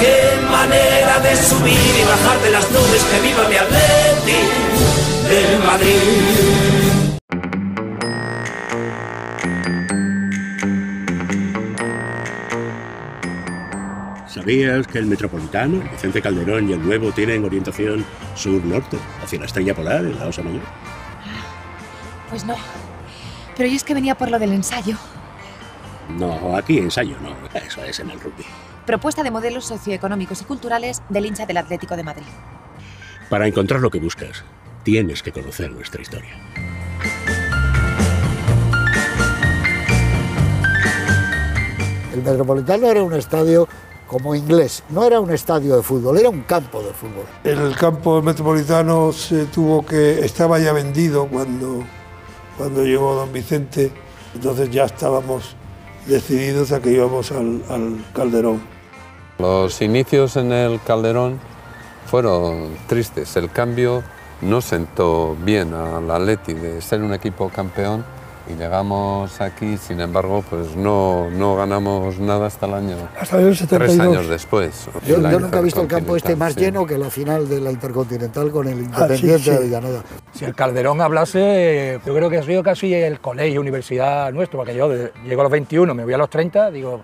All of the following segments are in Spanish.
Qué manera de subir y bajar de las nubes, que viva mi Atleti del Madrid. ¿Sabías que el Metropolitano, el Vicente Calderón y el Nuevo tienen orientación sur-norte, hacia la estrella polar, en la Osa Mayor? Pues no. Pero yo es que venía por lo del ensayo. No, aquí ensayo no, eso es en el rugby. Propuesta de modelos socioeconómicos y culturales del hincha del Atlético de Madrid. Para encontrar lo que buscas, tienes que conocer nuestra historia. El Metropolitano era un estadio como inglés, no era un estadio de fútbol, era un campo de fútbol. El campo metropolitano se tuvo que estaba ya vendido cuando cuando llegó don Vicente, entonces ya estábamos decididos a que íbamos al, al Calderón. Los inicios en el Calderón fueron tristes. El cambio no sentó bien al Atleti de ser un equipo campeón y llegamos aquí, sin embargo, pues no, no ganamos nada hasta el año. Hasta el 72. Tres años después. Yo, yo nunca he visto el campo este más sí. lleno que la final de la Intercontinental con el Independiente sí. de Avellaneda. Si el Calderón hablase, yo creo que ha sido casi el colegio, universidad nuestro, porque yo de- llego a los 21, me voy a los 30, digo,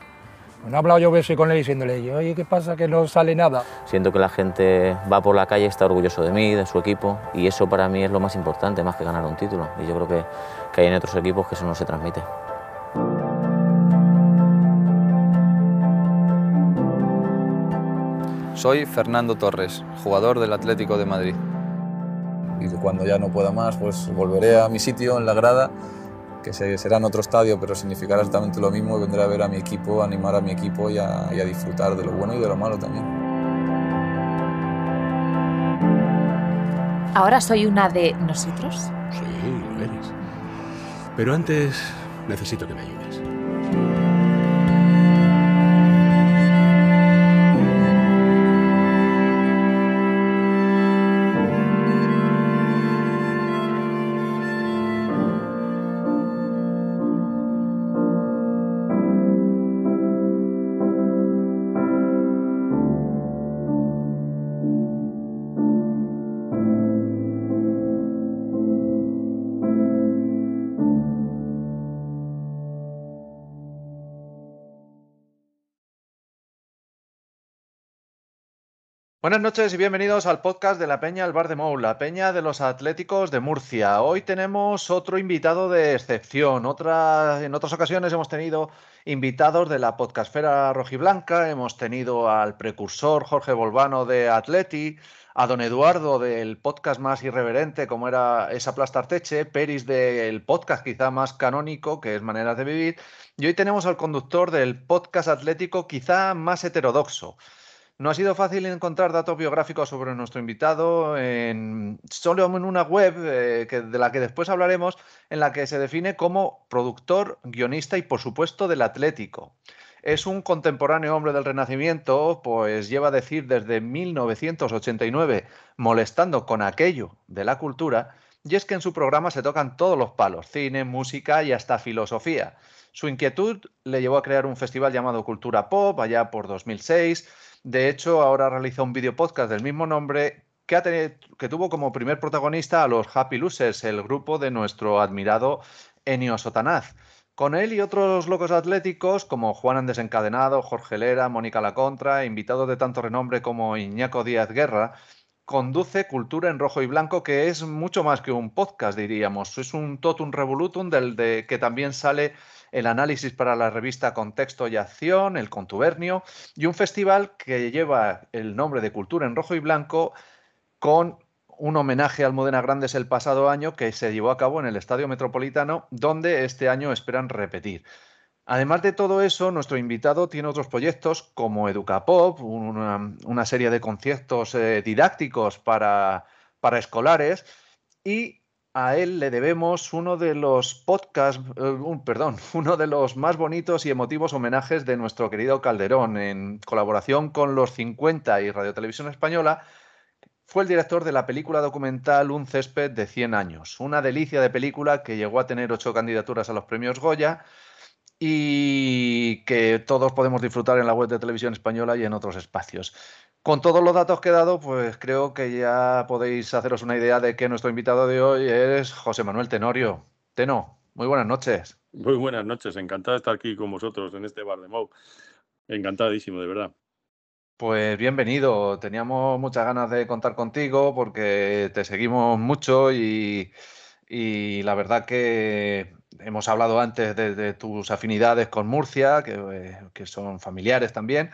pues no he hablado yo veces con él diciéndole, oye, ¿qué pasa que no sale nada? Siento que la gente va por la calle, está orgulloso de mí, de su equipo, y eso para mí es lo más importante, más que ganar un título. Y yo creo que, que hay en otros equipos que eso no se transmite. Soy Fernando Torres, jugador del Atlético de Madrid. Y cuando ya no pueda más, pues volveré a mi sitio en la grada, que se- será en otro estadio, pero significará exactamente lo mismo. y Vendré a ver a mi equipo, a animar a mi equipo y a, y a disfrutar de lo bueno y de lo malo también. Ahora soy una de nosotros. Sí, lo eres. Pero antes necesito que me ayudes. Buenas noches y bienvenidos al podcast de la Peña El Bar de Mou, la Peña de los Atléticos de Murcia. Hoy tenemos otro invitado de excepción. Otra, en otras ocasiones hemos tenido invitados de la podcastfera rojiblanca, hemos tenido al precursor Jorge Volvano de Atleti, a don Eduardo del podcast más irreverente como era esa Plastarteche, Peris del podcast quizá más canónico que es Maneras de Vivir, y hoy tenemos al conductor del podcast atlético quizá más heterodoxo. No ha sido fácil encontrar datos biográficos sobre nuestro invitado en, solo en una web eh, que, de la que después hablaremos, en la que se define como productor, guionista y por supuesto del Atlético. Es un contemporáneo hombre del Renacimiento, pues lleva a decir desde 1989 molestando con aquello de la cultura, y es que en su programa se tocan todos los palos, cine, música y hasta filosofía. Su inquietud le llevó a crear un festival llamado Cultura Pop allá por 2006. De hecho, ahora realiza un video podcast del mismo nombre que, tuvo como primer protagonista a los Happy Losers, el grupo de nuestro admirado Enio Sotanaz. Con él y otros locos atléticos como Juan Desencadenado, Jorge Lera, Mónica Lacontra, invitados de tanto renombre como Iñaco Díaz Guerra, conduce Cultura en Rojo y Blanco, que es mucho más que un podcast, diríamos. Es un totum revolutum del de que también sale el análisis para la revista Contexto y Acción, el Contubernio, y un festival que lleva el nombre de Cultura en Rojo y Blanco con un homenaje al Modena Grandes el pasado año que se llevó a cabo en el Estadio Metropolitano, donde este año esperan repetir. Además de todo eso, nuestro invitado tiene otros proyectos como Educapop, una, serie de conciertos eh, didácticos para, para escolares, y a él le debemos uno de los podcasts, un, perdón, uno de los más bonitos y emotivos homenajes de nuestro querido Calderón, en colaboración con los 50 y Radio Televisión Española. Fue el director de la película documental Un césped de 100 años, una delicia de película que llegó a tener ocho candidaturas a los premios Goya y que todos podemos disfrutar en la web de Televisión Española y en otros espacios. Con todos los datos que he dado, pues creo que ya podéis haceros una idea de que nuestro invitado de hoy es José Manuel Tenorio. Teno, muy buenas noches. Muy buenas noches, encantado de estar aquí con vosotros en este bar de Mau. Encantadísimo, de verdad. Pues bienvenido, teníamos muchas ganas de contar contigo porque te seguimos mucho y, y la verdad que hemos hablado antes de, de tus afinidades con Murcia, que, eh, que son familiares también.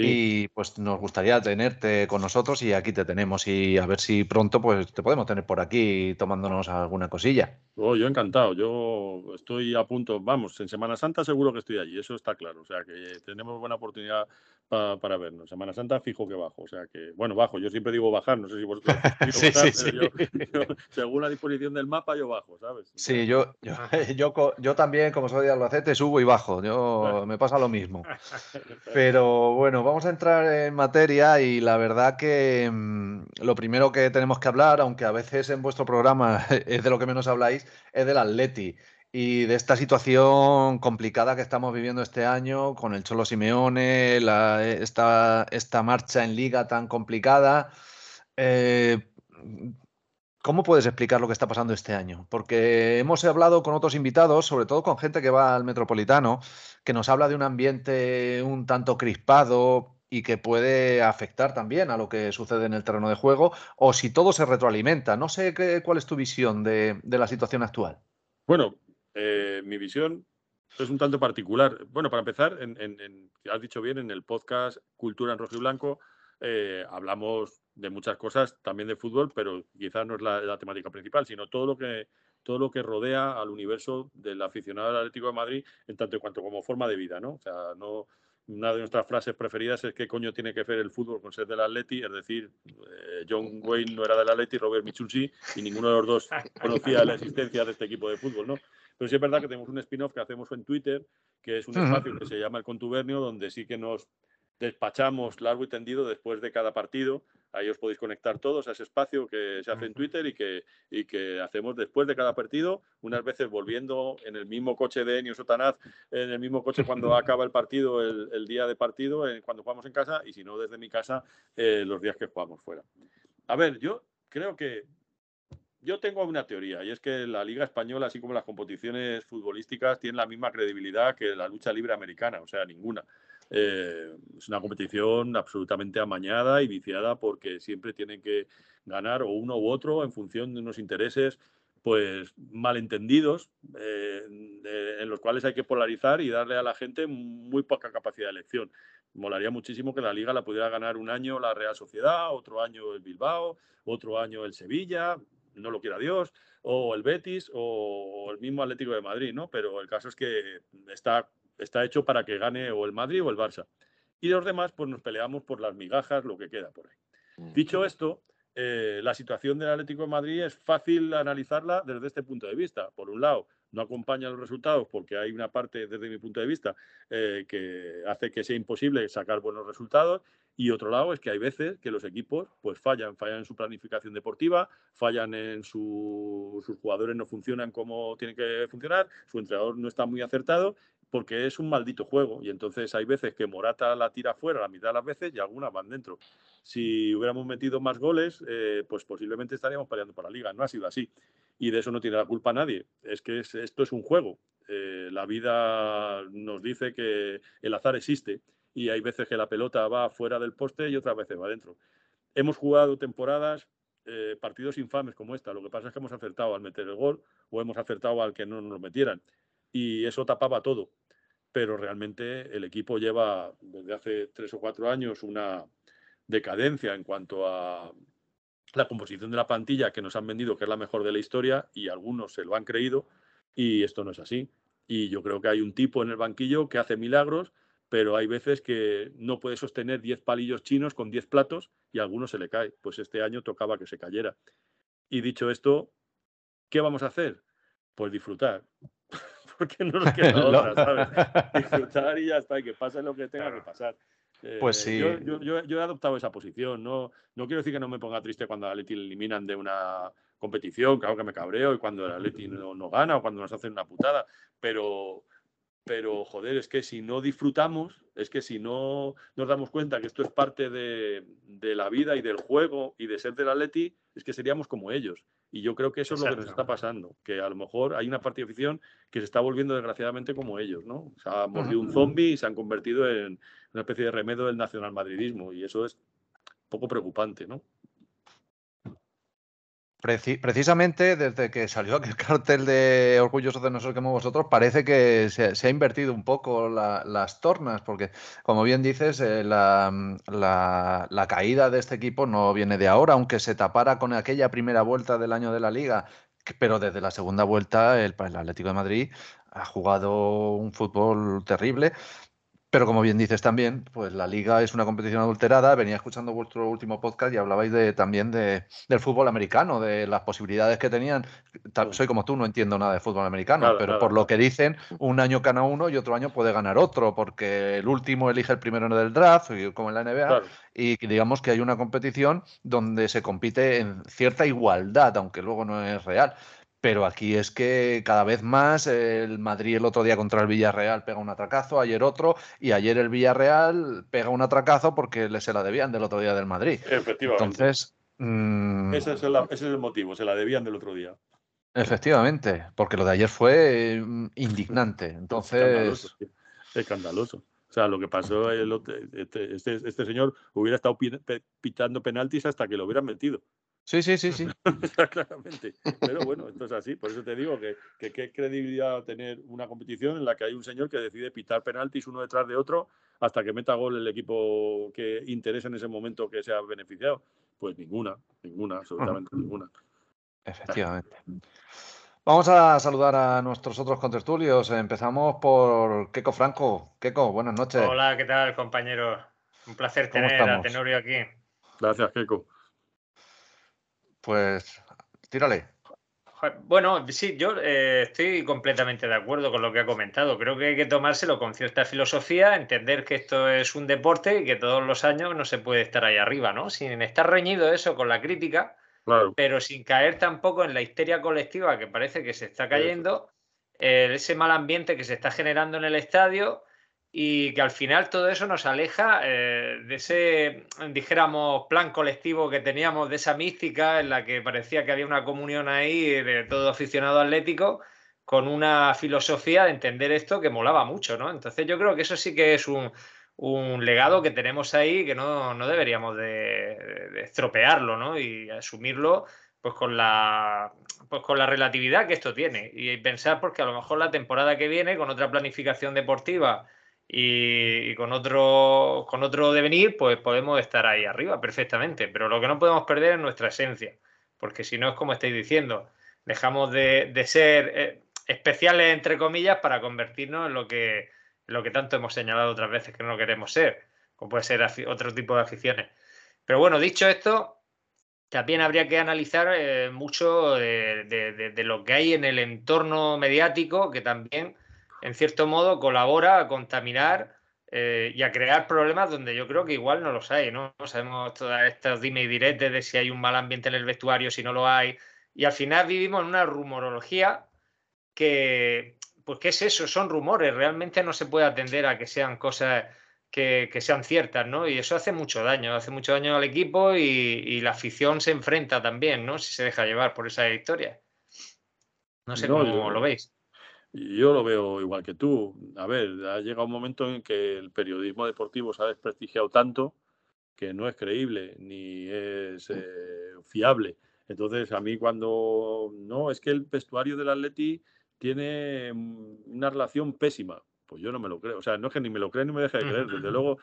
Y pues nos gustaría tenerte con nosotros y aquí te tenemos y a ver si pronto pues te podemos tener por aquí tomándonos alguna cosilla. Oh, yo encantado, yo estoy a punto, vamos, en Semana Santa seguro que estoy allí, eso está claro, o sea que tenemos buena oportunidad para vernos. Semana Santa fijo que bajo, o sea que, bueno, bajo, yo siempre digo bajar, no sé si vosotros sí, sí, sí. según la disposición del mapa yo bajo, ¿sabes? Sí, yo, yo, yo, yo, también, como soy de Albacete, subo y bajo, yo me pasa lo mismo. Pero bueno, vamos a entrar en materia y la verdad que mmm, lo primero que tenemos que hablar, aunque a veces en vuestro programa es de lo que menos habláis, es del Atleti y de esta situación complicada que estamos viviendo este año con el Cholo Simeone, la, esta, esta, marcha en liga tan complicada. Eh, ¿Cómo puedes explicar lo que está pasando este año? Porque hemos hablado con otros invitados, sobre todo con gente que va al Metropolitano, que nos habla de un ambiente un tanto crispado y que puede afectar también a lo que sucede en el terreno de juego, o si todo se retroalimenta. No sé qué, cuál es tu visión de, la situación actual. Bueno, eh, mi visión es un tanto particular. Bueno, para empezar, en, has dicho bien, en el podcast Cultura en Rojo y Blanco eh, hablamos de muchas cosas, también de fútbol, pero quizás no es la, la, temática principal, sino todo lo que todo lo que rodea al universo del aficionado al Atlético de Madrid en tanto y cuanto como forma de vida, ¿no? O sea, no, una de nuestras frases preferidas es qué coño tiene que ver el fútbol con ser del Atleti, es decir, eh, John Wayne no era del Atleti, Robert Michul sí, y ninguno de los dos conocía la existencia de este equipo de fútbol, ¿no? Pero sí es verdad que tenemos un spin-off que hacemos en Twitter, que es un espacio que se llama El Contubernio, donde sí que nos despachamos largo y tendido después de cada partido. Ahí os podéis conectar todos a ese espacio que se hace en Twitter y que, y que hacemos después de cada partido, unas veces volviendo en el mismo coche de Enio Sotanaz, en el mismo coche cuando acaba el partido, el, el día de partido, cuando jugamos en casa, y si no, desde mi casa, eh, los días que jugamos fuera. A ver, yo creo que yo tengo una teoría y es que la Liga Española, así como las competiciones futbolísticas, tienen la misma credibilidad que la lucha libre americana, o sea, ninguna. Eh, es una competición absolutamente amañada y viciada porque siempre tienen que ganar o uno u otro en función de unos intereses pues malentendidos eh, en los cuales hay que polarizar y darle a la gente muy poca capacidad de elección. Molaría muchísimo que la liga la pudiera ganar un año la Real Sociedad, otro año el Bilbao, otro año el Sevilla, no lo quiera Dios, o el Betis o el mismo Atlético de Madrid, ¿no? Pero el caso es que está, está hecho para que gane o el Madrid o el Barça. Y los demás, pues nos peleamos por las migajas, lo que queda por ahí. Dicho esto, eh, la situación del Atlético de Madrid es fácil analizarla desde este punto de vista. Por un lado, no acompaña los resultados porque hay una parte, desde mi punto de vista, eh, que hace que sea imposible sacar buenos resultados. Y otro lado es que hay veces que los equipos pues fallan, fallan en su planificación deportiva, fallan en su, sus jugadores no funcionan como tienen que funcionar, su entrenador no está muy acertado porque es un maldito juego y entonces hay veces que Morata la tira fuera la mitad de las veces y algunas van dentro. Si hubiéramos metido más goles, eh, pues posiblemente estaríamos peleando por la liga. No ha sido así. y de eso no tiene la culpa nadie. Es que esto es un juego. Eh, la vida nos dice que el azar existe y hay veces que la pelota va fuera del poste y otras veces va dentro. Hemos jugado temporadas, eh, partidos infames como esta. Lo que pasa es que hemos acertado al meter el gol o hemos acertado al que no nos metieran. Y eso tapaba todo. Pero realmente el equipo lleva desde hace tres o cuatro años una decadencia en cuanto a la composición de la plantilla que nos han vendido que es la mejor de la historia y algunos se lo han creído y esto no es así. Y yo creo que hay un tipo en el banquillo que hace milagros, pero hay veces que no puede sostener 10 palillos chinos con 10 platos y a algunos se le cae. Pues este año tocaba que se cayera. Y dicho esto, ¿qué vamos a hacer? Pues disfrutar. Porque no nos queda otra, ¿sabes? Disfrutar y ya está, y que pase lo que tenga que pasar. Pues eh, sí. Yo, he adoptado esa posición. No, no quiero decir que no me ponga triste cuando a Atleti le eliminan de una competición, claro que me cabreo, y cuando el Atleti no, no gana o cuando nos hacen una putada, pero, pero joder, es que si no disfrutamos, es que si no nos damos cuenta que esto es parte de, de la vida y del juego y de ser del Atleti, es que seríamos como ellos. Y yo creo que eso es lo que nos está pasando, que a lo mejor hay una parte de afición que se está volviendo desgraciadamente como ellos, ¿no? Se ha mordido un zombie y se han convertido en una especie de remedio del nacionalmadridismo y eso es poco preocupante, ¿no? Precisamente desde que salió aquel cartel de Orgullosos de nosotros que vosotros, parece que se, ha invertido un poco las tornas, porque como bien dices, eh, la, la, caída de este equipo no viene de ahora, aunque se tapara con aquella primera vuelta del año de la liga, pero desde la segunda vuelta el, el Atlético de Madrid ha jugado un fútbol terrible. Pero como bien dices también, pues la liga es una competición adulterada. Venía escuchando vuestro último podcast y hablabais de, también de, del fútbol americano, de las posibilidades que tenían. Soy como tú, no entiendo nada de fútbol americano, pero por lo que dicen, un año gana uno y otro año puede ganar otro, porque el último elige el primero del draft, como en la NBA, y digamos que hay una competición donde se compite en cierta igualdad, aunque luego no es real. Pero aquí es que cada vez más el Madrid el otro día contra el Villarreal pega un atracazo, ayer otro, y ayer el Villarreal pega un atracazo porque le se la debían del otro día del Madrid. Efectivamente. Entonces. Mm, ese, es el, ese, es el, motivo, se la debían del otro día. Efectivamente, porque lo de ayer fue mm, indignante. Entonces. Escandaloso. Escandaloso. O sea, lo que pasó, el, este, este, este, señor hubiera estado pitando penaltis hasta que lo hubieran metido. Sí, sí, sí, sí. Claramente. Pero bueno, esto es así. Por eso te digo que, qué credibilidad tener una competición en la que hay un señor que decide pitar penaltis uno detrás de otro hasta que meta gol el equipo que interesa en ese momento que sea beneficiado. Pues ninguna, ninguna, absolutamente ninguna. Efectivamente. Vamos a saludar a nuestros otros contertulios. Empezamos por Keco Franco. Keco, buenas noches. Hola, ¿qué tal, compañero? Un placer tener a Tenorio aquí. Gracias, Keco. Pues tírale. Bueno, sí, yo eh, estoy completamente de acuerdo con lo que ha comentado. Creo que hay que tomárselo con cierta filosofía, entender que esto es un deporte y que todos los años no se puede estar ahí arriba, ¿no? Sin estar reñido eso con la crítica, pero sin caer tampoco en la histeria colectiva que parece que se está cayendo, eh, ese mal ambiente que se está generando en el estadio y que al final todo eso nos aleja eh, de ese, dijéramos, plan colectivo que teníamos, de esa mística en la que parecía que había una comunión ahí de todo aficionado atlético con una filosofía de entender esto que molaba mucho, ¿no? Entonces yo creo que eso sí que es un, legado que tenemos ahí que no, deberíamos de, estropearlo, ¿no? Y asumirlo pues con la pues con la relatividad que esto tiene y pensar porque a lo mejor la temporada que viene con otra planificación deportiva y, con, otro, con otro devenir, pues podemos estar ahí arriba perfectamente. Pero lo que no podemos perder es nuestra esencia, porque si no es como estáis diciendo, dejamos de, ser eh, especiales, entre comillas, para convertirnos en lo que, lo que tanto hemos señalado otras veces que no queremos ser, como puede ser otro tipo de aficiones. Pero bueno, dicho esto, también habría que analizar eh, mucho de, lo que hay en el entorno mediático, que también en cierto modo, colabora a contaminar eh, y a crear problemas donde yo creo que igual no los hay, ¿no? Sabemos todas estas dime y diretes de si hay un mal ambiente en el vestuario, si no lo hay. Y al final vivimos en una rumorología que, pues, ¿qué es eso? Son rumores. Realmente no se puede atender a que sean cosas que, sean ciertas, ¿no? Y eso hace mucho daño, hace mucho daño al equipo y, y, la afición se enfrenta también, ¿no? Si se deja llevar por esa historia. No sé No, cómo yo- lo veis. Yo lo veo igual que tú. A ver, ha llegado un momento en que el periodismo deportivo se ha desprestigiado tanto que no es creíble ni es eh, fiable. Entonces, a mí cuando no, es que el vestuario del Atleti tiene mm, una relación pésima, pues yo no me lo creo. O sea, no es que ni me lo crea ni me deje de creer. Desde luego,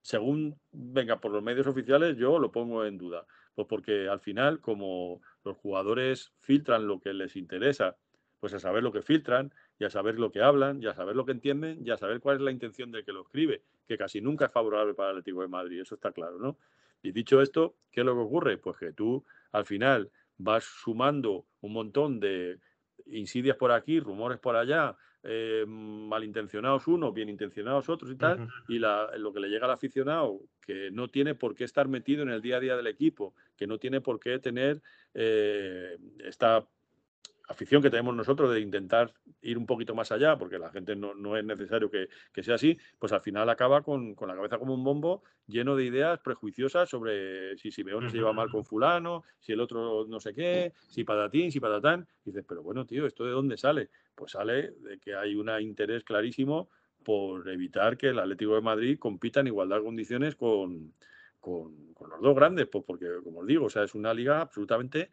según venga por los medios oficiales, yo lo pongo en duda. Pues porque al final, como los jugadores filtran lo que les interesa, pues a saber lo que filtran, y a saber lo que hablan, y a saber lo que entienden, y a saber cuál es la intención del que lo escribe, que casi nunca es favorable para el Atlético de Madrid, eso está claro, ¿no? Y dicho esto, ¿qué es lo que ocurre? Pues que tú al final vas sumando un montón de insidias por aquí, rumores por allá, eh, malintencionados unos, bien intencionados otros y tal, y la- lo que le llega al aficionado, que no tiene por qué estar metido en el día a día del equipo, que no tiene por qué tener eh, esta afición que tenemos nosotros de intentar ir un poquito más allá, porque la gente no, no es necesario que, que sea así, pues al final acaba con, con la cabeza como un bombo lleno de ideas prejuiciosas sobre si Simeone se lleva mal con fulano, si el otro no sé qué, si patatín, si patatán. Y dices, pero bueno, tío, ¿esto de dónde sale? Pues sale de que hay un interés clarísimo por evitar que el Atlético de Madrid compita en igualdad de condiciones con, con, con los dos grandes, pues porque, como os digo, o sea, es una liga absolutamente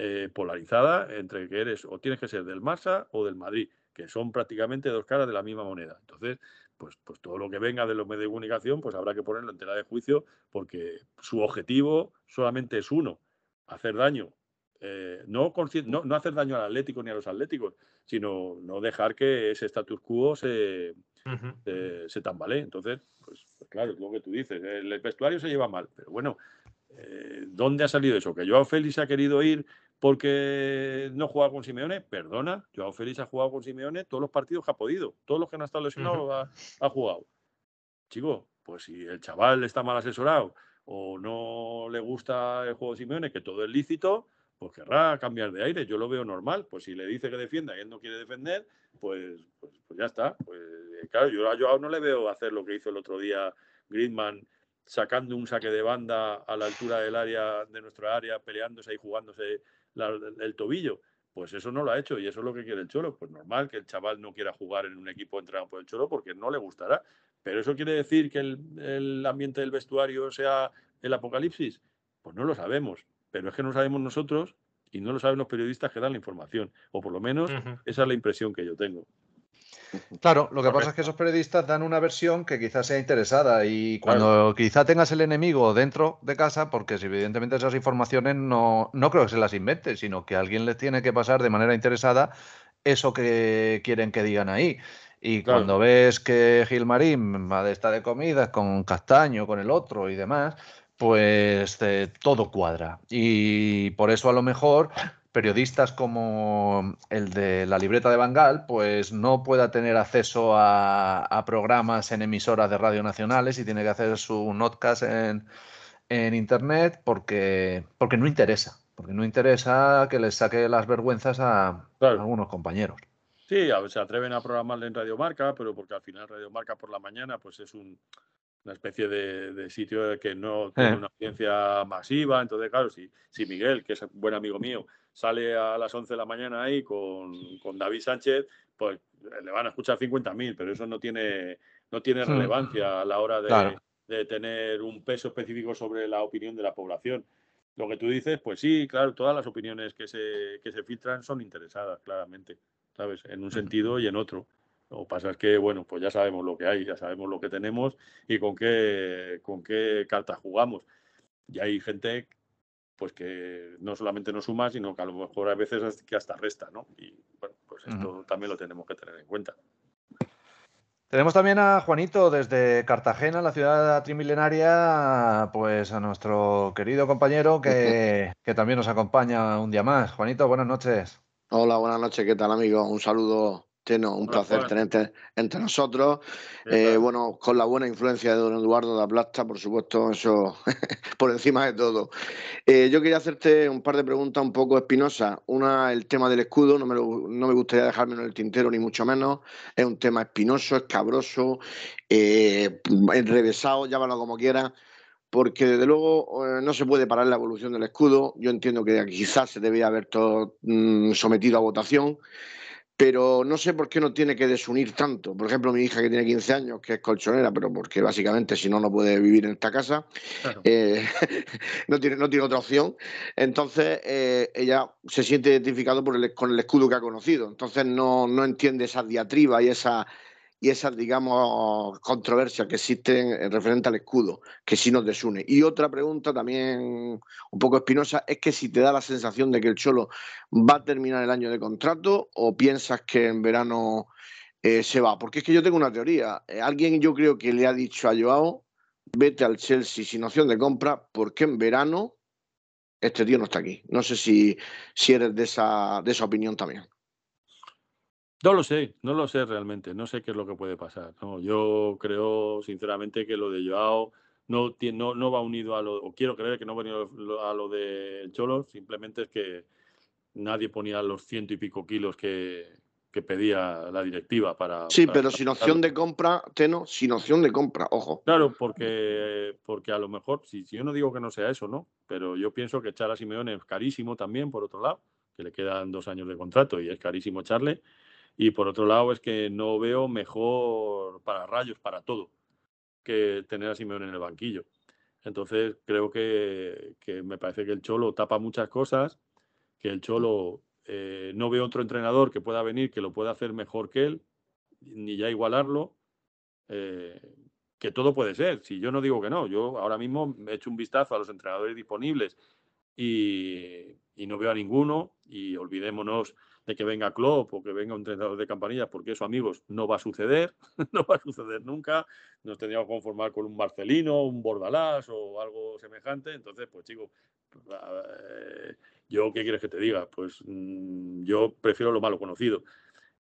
eh, polarizada entre que eres o tienes que ser del Barça o del Madrid, que son prácticamente dos caras de la misma moneda. Entonces, pues, pues todo lo que venga de los medios de comunicación, pues habrá que ponerlo en tela de juicio, porque su objetivo solamente es uno, hacer daño. Eh, no, no, no hacer daño al Atlético ni a los Atléticos, sino no dejar que ese status quo se, se, se tambalee. Entonces, pues, pues claro, es lo que tú dices, el, el vestuario se lleva mal, pero bueno, eh, ¿dónde ha salido eso? ¿Que Joao Félix ha querido ir porque no juega con Simeone? Perdona, Joao Félix ha jugado con Simeone todos los partidos que ha podido, todos los que no han estado lesionados ha, ha jugado. Chico, pues si el chaval está mal asesorado o no le gusta el juego de Simeone, que todo es lícito, pues querrá cambiar de aire. Yo lo veo normal. Pues si le dice que defienda y él no quiere defender, pues, pues, pues ya está. Pues eh, claro, yo a Joao no le veo hacer lo que hizo el otro día Griezmann, sacando un saque de banda a la altura del área, de nuestra área, peleándose y jugándose la- el tobillo. Pues eso no lo ha hecho y eso es lo que quiere el Cholo. Pues normal que el chaval no quiera jugar en un equipo entrenado por el Cholo porque no le gustará. Pero eso quiere decir que el, el ambiente del vestuario sea el apocalipsis. Pues no lo sabemos. Pero es que no sabemos nosotros y no lo saben los periodistas que dan la información. O por lo menos esa es la impresión que yo tengo. Claro, lo que pasa es que esos periodistas dan una versión que quizás sea interesada y cuando quizá tengas el enemigo dentro de casa, porque si evidentemente esas informaciones no, no creo que se las invente, sino que alguien les tiene que pasar de manera interesada eso que quieren que digan ahí. Y Claro. cuando ves que Gilmarín va de esta de comidas con Castaño, con el otro y demás, pues eh, todo cuadra. Y por eso a lo mejor periodistas como el de la libreta de Bangal, pues no pueda tener acceso a, a programas en emisoras de radio nacionales y tiene que hacer su notcast en, en internet porque, porque no interesa, porque no interesa que les saque las vergüenzas a, a algunos compañeros. Sí, a se atreven a programarle en Radio Marca, pero porque al final Radio Marca por la mañana pues es un- una especie de, de sitio que no tiene Eh. una audiencia masiva. Entonces, claro, si, si Miguel, que es un buen amigo mío, sale a las 11 de la mañana ahí con, con David Sánchez, pues le van a escuchar 50.000, pero eso no tiene, no tiene Hmm. relevancia a la hora de, Claro. de tener un peso específico sobre la opinión de la población. Lo que tú dices, pues sí, claro, todas las opiniones que se, que se filtran son interesadas, claramente, ¿sabes? En un sentido y en otro. Lo que pasa es que, bueno, pues ya sabemos lo que hay, ya sabemos lo que tenemos y con qué, con qué cartas jugamos. Y hay gente pues que no solamente no suma, sino que a lo mejor a veces es que hasta resta, ¿no? Y bueno, pues esto también lo tenemos que tener en cuenta. Tenemos también a Juanito desde Cartagena, la ciudad trimilenaria, pues a nuestro querido compañero que, que también nos acompaña un día más. Juanito, buenas noches. Hola, buenas noches, ¿qué tal, amigo? Un saludo, Un Hola, placer Juan. tenerte entre nosotros. Eh, bueno, con la buena influencia de don Eduardo de Plata, por supuesto, eso por encima de todo. Eh, yo quería hacerte un par de preguntas un poco espinosas. Una, el tema del escudo, no me, lo- no me gustaría dejármelo en el tintero, ni mucho menos. Es un tema espinoso, escabroso, eh, enrevesado, llámalo como quieras. porque desde luego eh, no se puede parar la evolución del escudo. Yo entiendo que quizás se debía haber todo, mm, sometido a votación, pero no sé por qué no tiene que desunir tanto. Por ejemplo, mi hija que tiene 15 años, que es colchonera, pero porque básicamente si no, no puede vivir en esta casa, eh, no, tiene, no tiene otra opción. Entonces, eh, ella se siente identificado por el, con el escudo que ha conocido. Entonces, no, no entiende esa diatriba y esa y esas, digamos, controversias que existen en referente al escudo, que sí nos desune. Y otra pregunta también un poco espinosa es que si te da la sensación de que el Cholo va a terminar el año de contrato o piensas que en verano eh, se va. Porque es que yo tengo una teoría. Eh, alguien yo creo que le ha dicho a Joao, vete al Chelsea sin opción de compra, porque en verano este tío no está aquí. No sé si, si eres de esa, de esa opinión también. No lo sé, no lo sé realmente, no sé qué es lo que puede pasar. No, yo creo sinceramente que lo de Joao no, no, no va unido a lo, o quiero creer que no va unido a lo de Cholo, simplemente es que nadie ponía los ciento y pico kilos que, que pedía la directiva para... Sí, pero sin opción de compra, Teno, sin opción de compra, ojo. Claro, porque, porque a lo mejor, si, si yo no digo que no sea eso, ¿no? Pero yo pienso que echar a Simeone es carísimo también, por otro lado, que le quedan dos años de contrato y es carísimo echarle. Y por otro lado es que no veo mejor para rayos, para todo, que tener a Simeone en el banquillo. Entonces creo que, me parece que el Cholo tapa muchas cosas, que el Cholo eh, no ve otro entrenador que pueda venir que lo pueda hacer mejor que él, ni ya igualarlo, eh, que todo puede ser. Si yo no digo que no, yo ahora mismo he hecho un vistazo a los entrenadores disponibles y, y no veo a ninguno y olvidémonos de que venga Klopp o que venga un entrenador de campanilla, porque eso, amigos, no va a suceder, no va a suceder nunca. Nos tendríamos que conformar con un Marcelino, un Bordalás o algo semejante. Entonces, pues chicos, eh, yo, ¿qué quieres que te diga? Pues mm, yo prefiero lo malo conocido.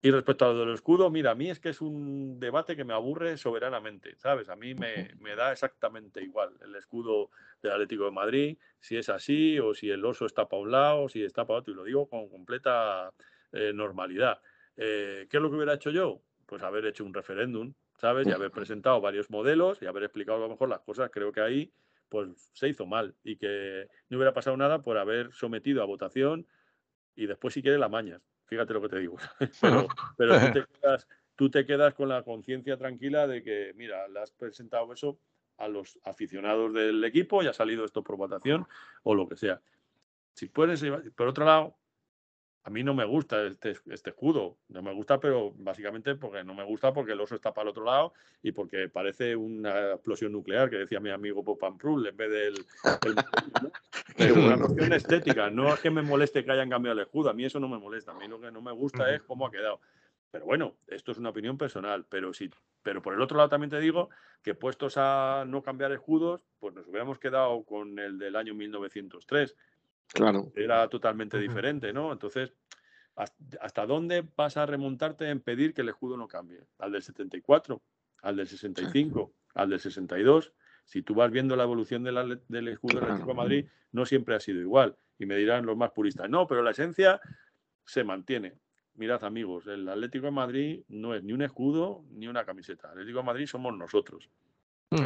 Y respecto a lo del escudo, mira, a mí es que es un debate que me aburre soberanamente, ¿sabes? A mí me, me, da exactamente igual el escudo del Atlético de Madrid, si es así o si el oso está para un lado, si está para otro, y lo digo con completa eh, normalidad. Eh, ¿Qué es lo que hubiera hecho yo? Pues haber hecho un referéndum, ¿sabes? Y haber presentado varios modelos y haber explicado a lo mejor las cosas. Creo que ahí pues se hizo mal y que no hubiera pasado nada por haber sometido a votación y después si quiere la mañas. Fíjate lo que te digo. pero, pero tú, te quedas, tú te quedas con la conciencia tranquila de que, mira, le has presentado eso a los aficionados del equipo y ha salido esto por votación o lo que sea. Si puedes, por otro lado, a mí no me gusta este, este, escudo, no me gusta, pero básicamente porque no me gusta porque el oso está para el otro lado y porque parece una explosión nuclear que decía mi amigo Popamprul en vez del... Es una noción estética, no es que me moleste que hayan cambiado el escudo, a mí eso no me molesta, a mí lo que no me gusta es cómo ha quedado. Pero bueno, esto es una opinión personal, pero sí, pero por el otro lado también te digo que puestos a no cambiar escudos, pues nos hubiéramos quedado con el del año 1903 Claro. Era totalmente diferente, ¿no? Entonces, ¿hasta dónde vas a remontarte en pedir que el escudo no cambie? ¿Al del 74? ¿Al del 65? ¿Al del 62? Si tú vas viendo la evolución del escudo del Atlético de Madrid, no siempre ha sido igual. Y me dirán los más puristas, no, pero la esencia se mantiene. Mirad, amigos, el Atlético de Madrid no es ni un escudo ni una camiseta. El Atlético de Madrid somos nosotros.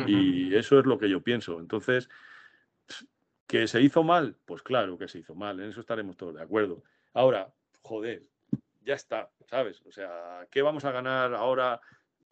Y eso es lo que yo pienso. Entonces, ¿Que se hizo mal? Pues claro que se hizo mal, en eso estaremos todos de acuerdo. Ahora, joder, ya está, ¿sabes? O sea, ¿qué vamos a ganar ahora?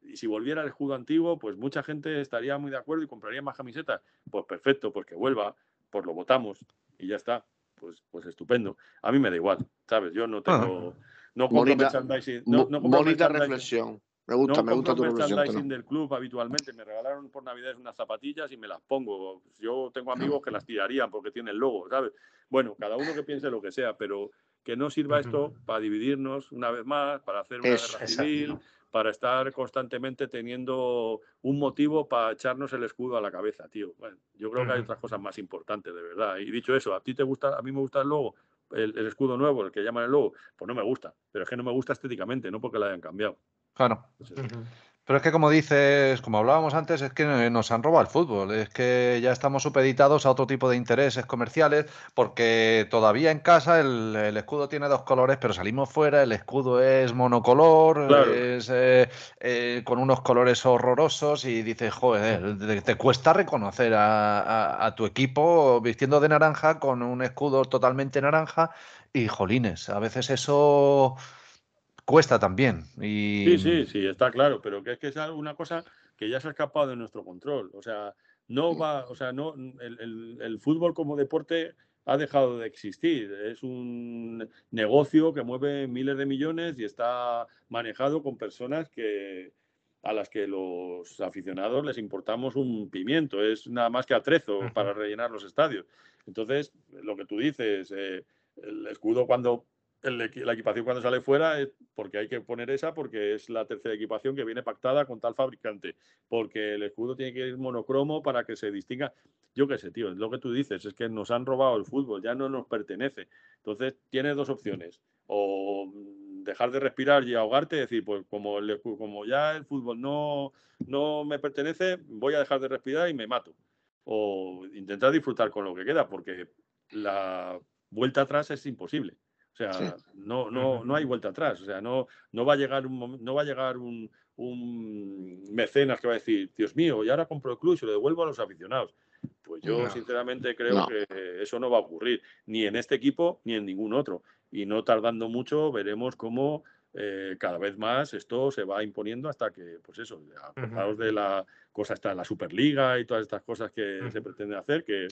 Y si volviera el escudo antiguo, pues mucha gente estaría muy de acuerdo y compraría más camisetas. Pues perfecto, pues que vuelva, pues lo votamos y ya está. Pues, pues estupendo. A mí me da igual, ¿sabes? Yo no tengo... No compro merchandising. No, no bonita reflexión. Me gusta, me gusta tu merchandising del club habitualmente. Me regalaron por Navidades unas zapatillas y me las pongo. Yo tengo amigos que las tirarían porque tienen el logo, ¿sabes? Bueno, cada uno que piense lo que sea, pero que no sirva esto para dividirnos una vez más, para hacer una guerra civil, para estar constantemente teniendo un motivo para echarnos el escudo a la cabeza, tío. Bueno, yo creo que hay otras cosas más importantes, de verdad. Y dicho eso, ¿a ti te gusta? A mí me gusta el logo, el, el escudo nuevo, el que llaman el logo. Pues no me gusta, pero es que no me gusta estéticamente, no porque lo hayan cambiado. Claro. Pero es que como dices, como hablábamos antes, es que nos han robado el fútbol, es que ya estamos supeditados a otro tipo de intereses comerciales, porque todavía en casa el, escudo tiene dos colores, pero salimos fuera, el escudo es monocolor, es eh, eh, con unos colores horrorosos y dices, joder, te, cuesta reconocer a, tu equipo vistiendo de naranja con un escudo totalmente naranja y jolines, a veces eso cuesta también. Y... Sí, sí, sí, está claro, pero que es que es una cosa que ya se ha escapado de nuestro control. O sea, no va, o sea, no, el, fútbol como deporte ha dejado de existir. Es un negocio que mueve miles de millones y está manejado con personas que a las que los aficionados les importamos un pimiento. Es nada más que atrezo para rellenar los estadios. Entonces, lo que tú dices, eh, el escudo cuando la equipación cuando sale fuera es porque hay que poner esa porque es la tercera equipación que viene pactada con tal fabricante, porque el escudo tiene que ir monocromo para que se distinga. Yo qué sé, tío, es lo que tú dices, es que nos han robado el fútbol, ya no nos pertenece. Entonces, tienes dos opciones, o dejar de respirar y ahogarte, decir, pues como, como ya el fútbol no, no me pertenece, voy a dejar de respirar y me mato. O intentar disfrutar con lo que queda, porque la vuelta atrás es imposible. O sea, no, no, no hay vuelta atrás. O sea, no, no va a llegar un no va a llegar un, mecenas que va a decir, Dios mío, y ahora compro el club y se lo devuelvo a los aficionados. Pues yo sinceramente creo que eso no va a ocurrir, ni en este equipo ni en ningún otro. Y no tardando mucho veremos cómo eh, cada vez más esto se va imponiendo hasta que, pues eso, acordaos de la cosa está la Superliga y todas estas cosas que se pretende hacer, que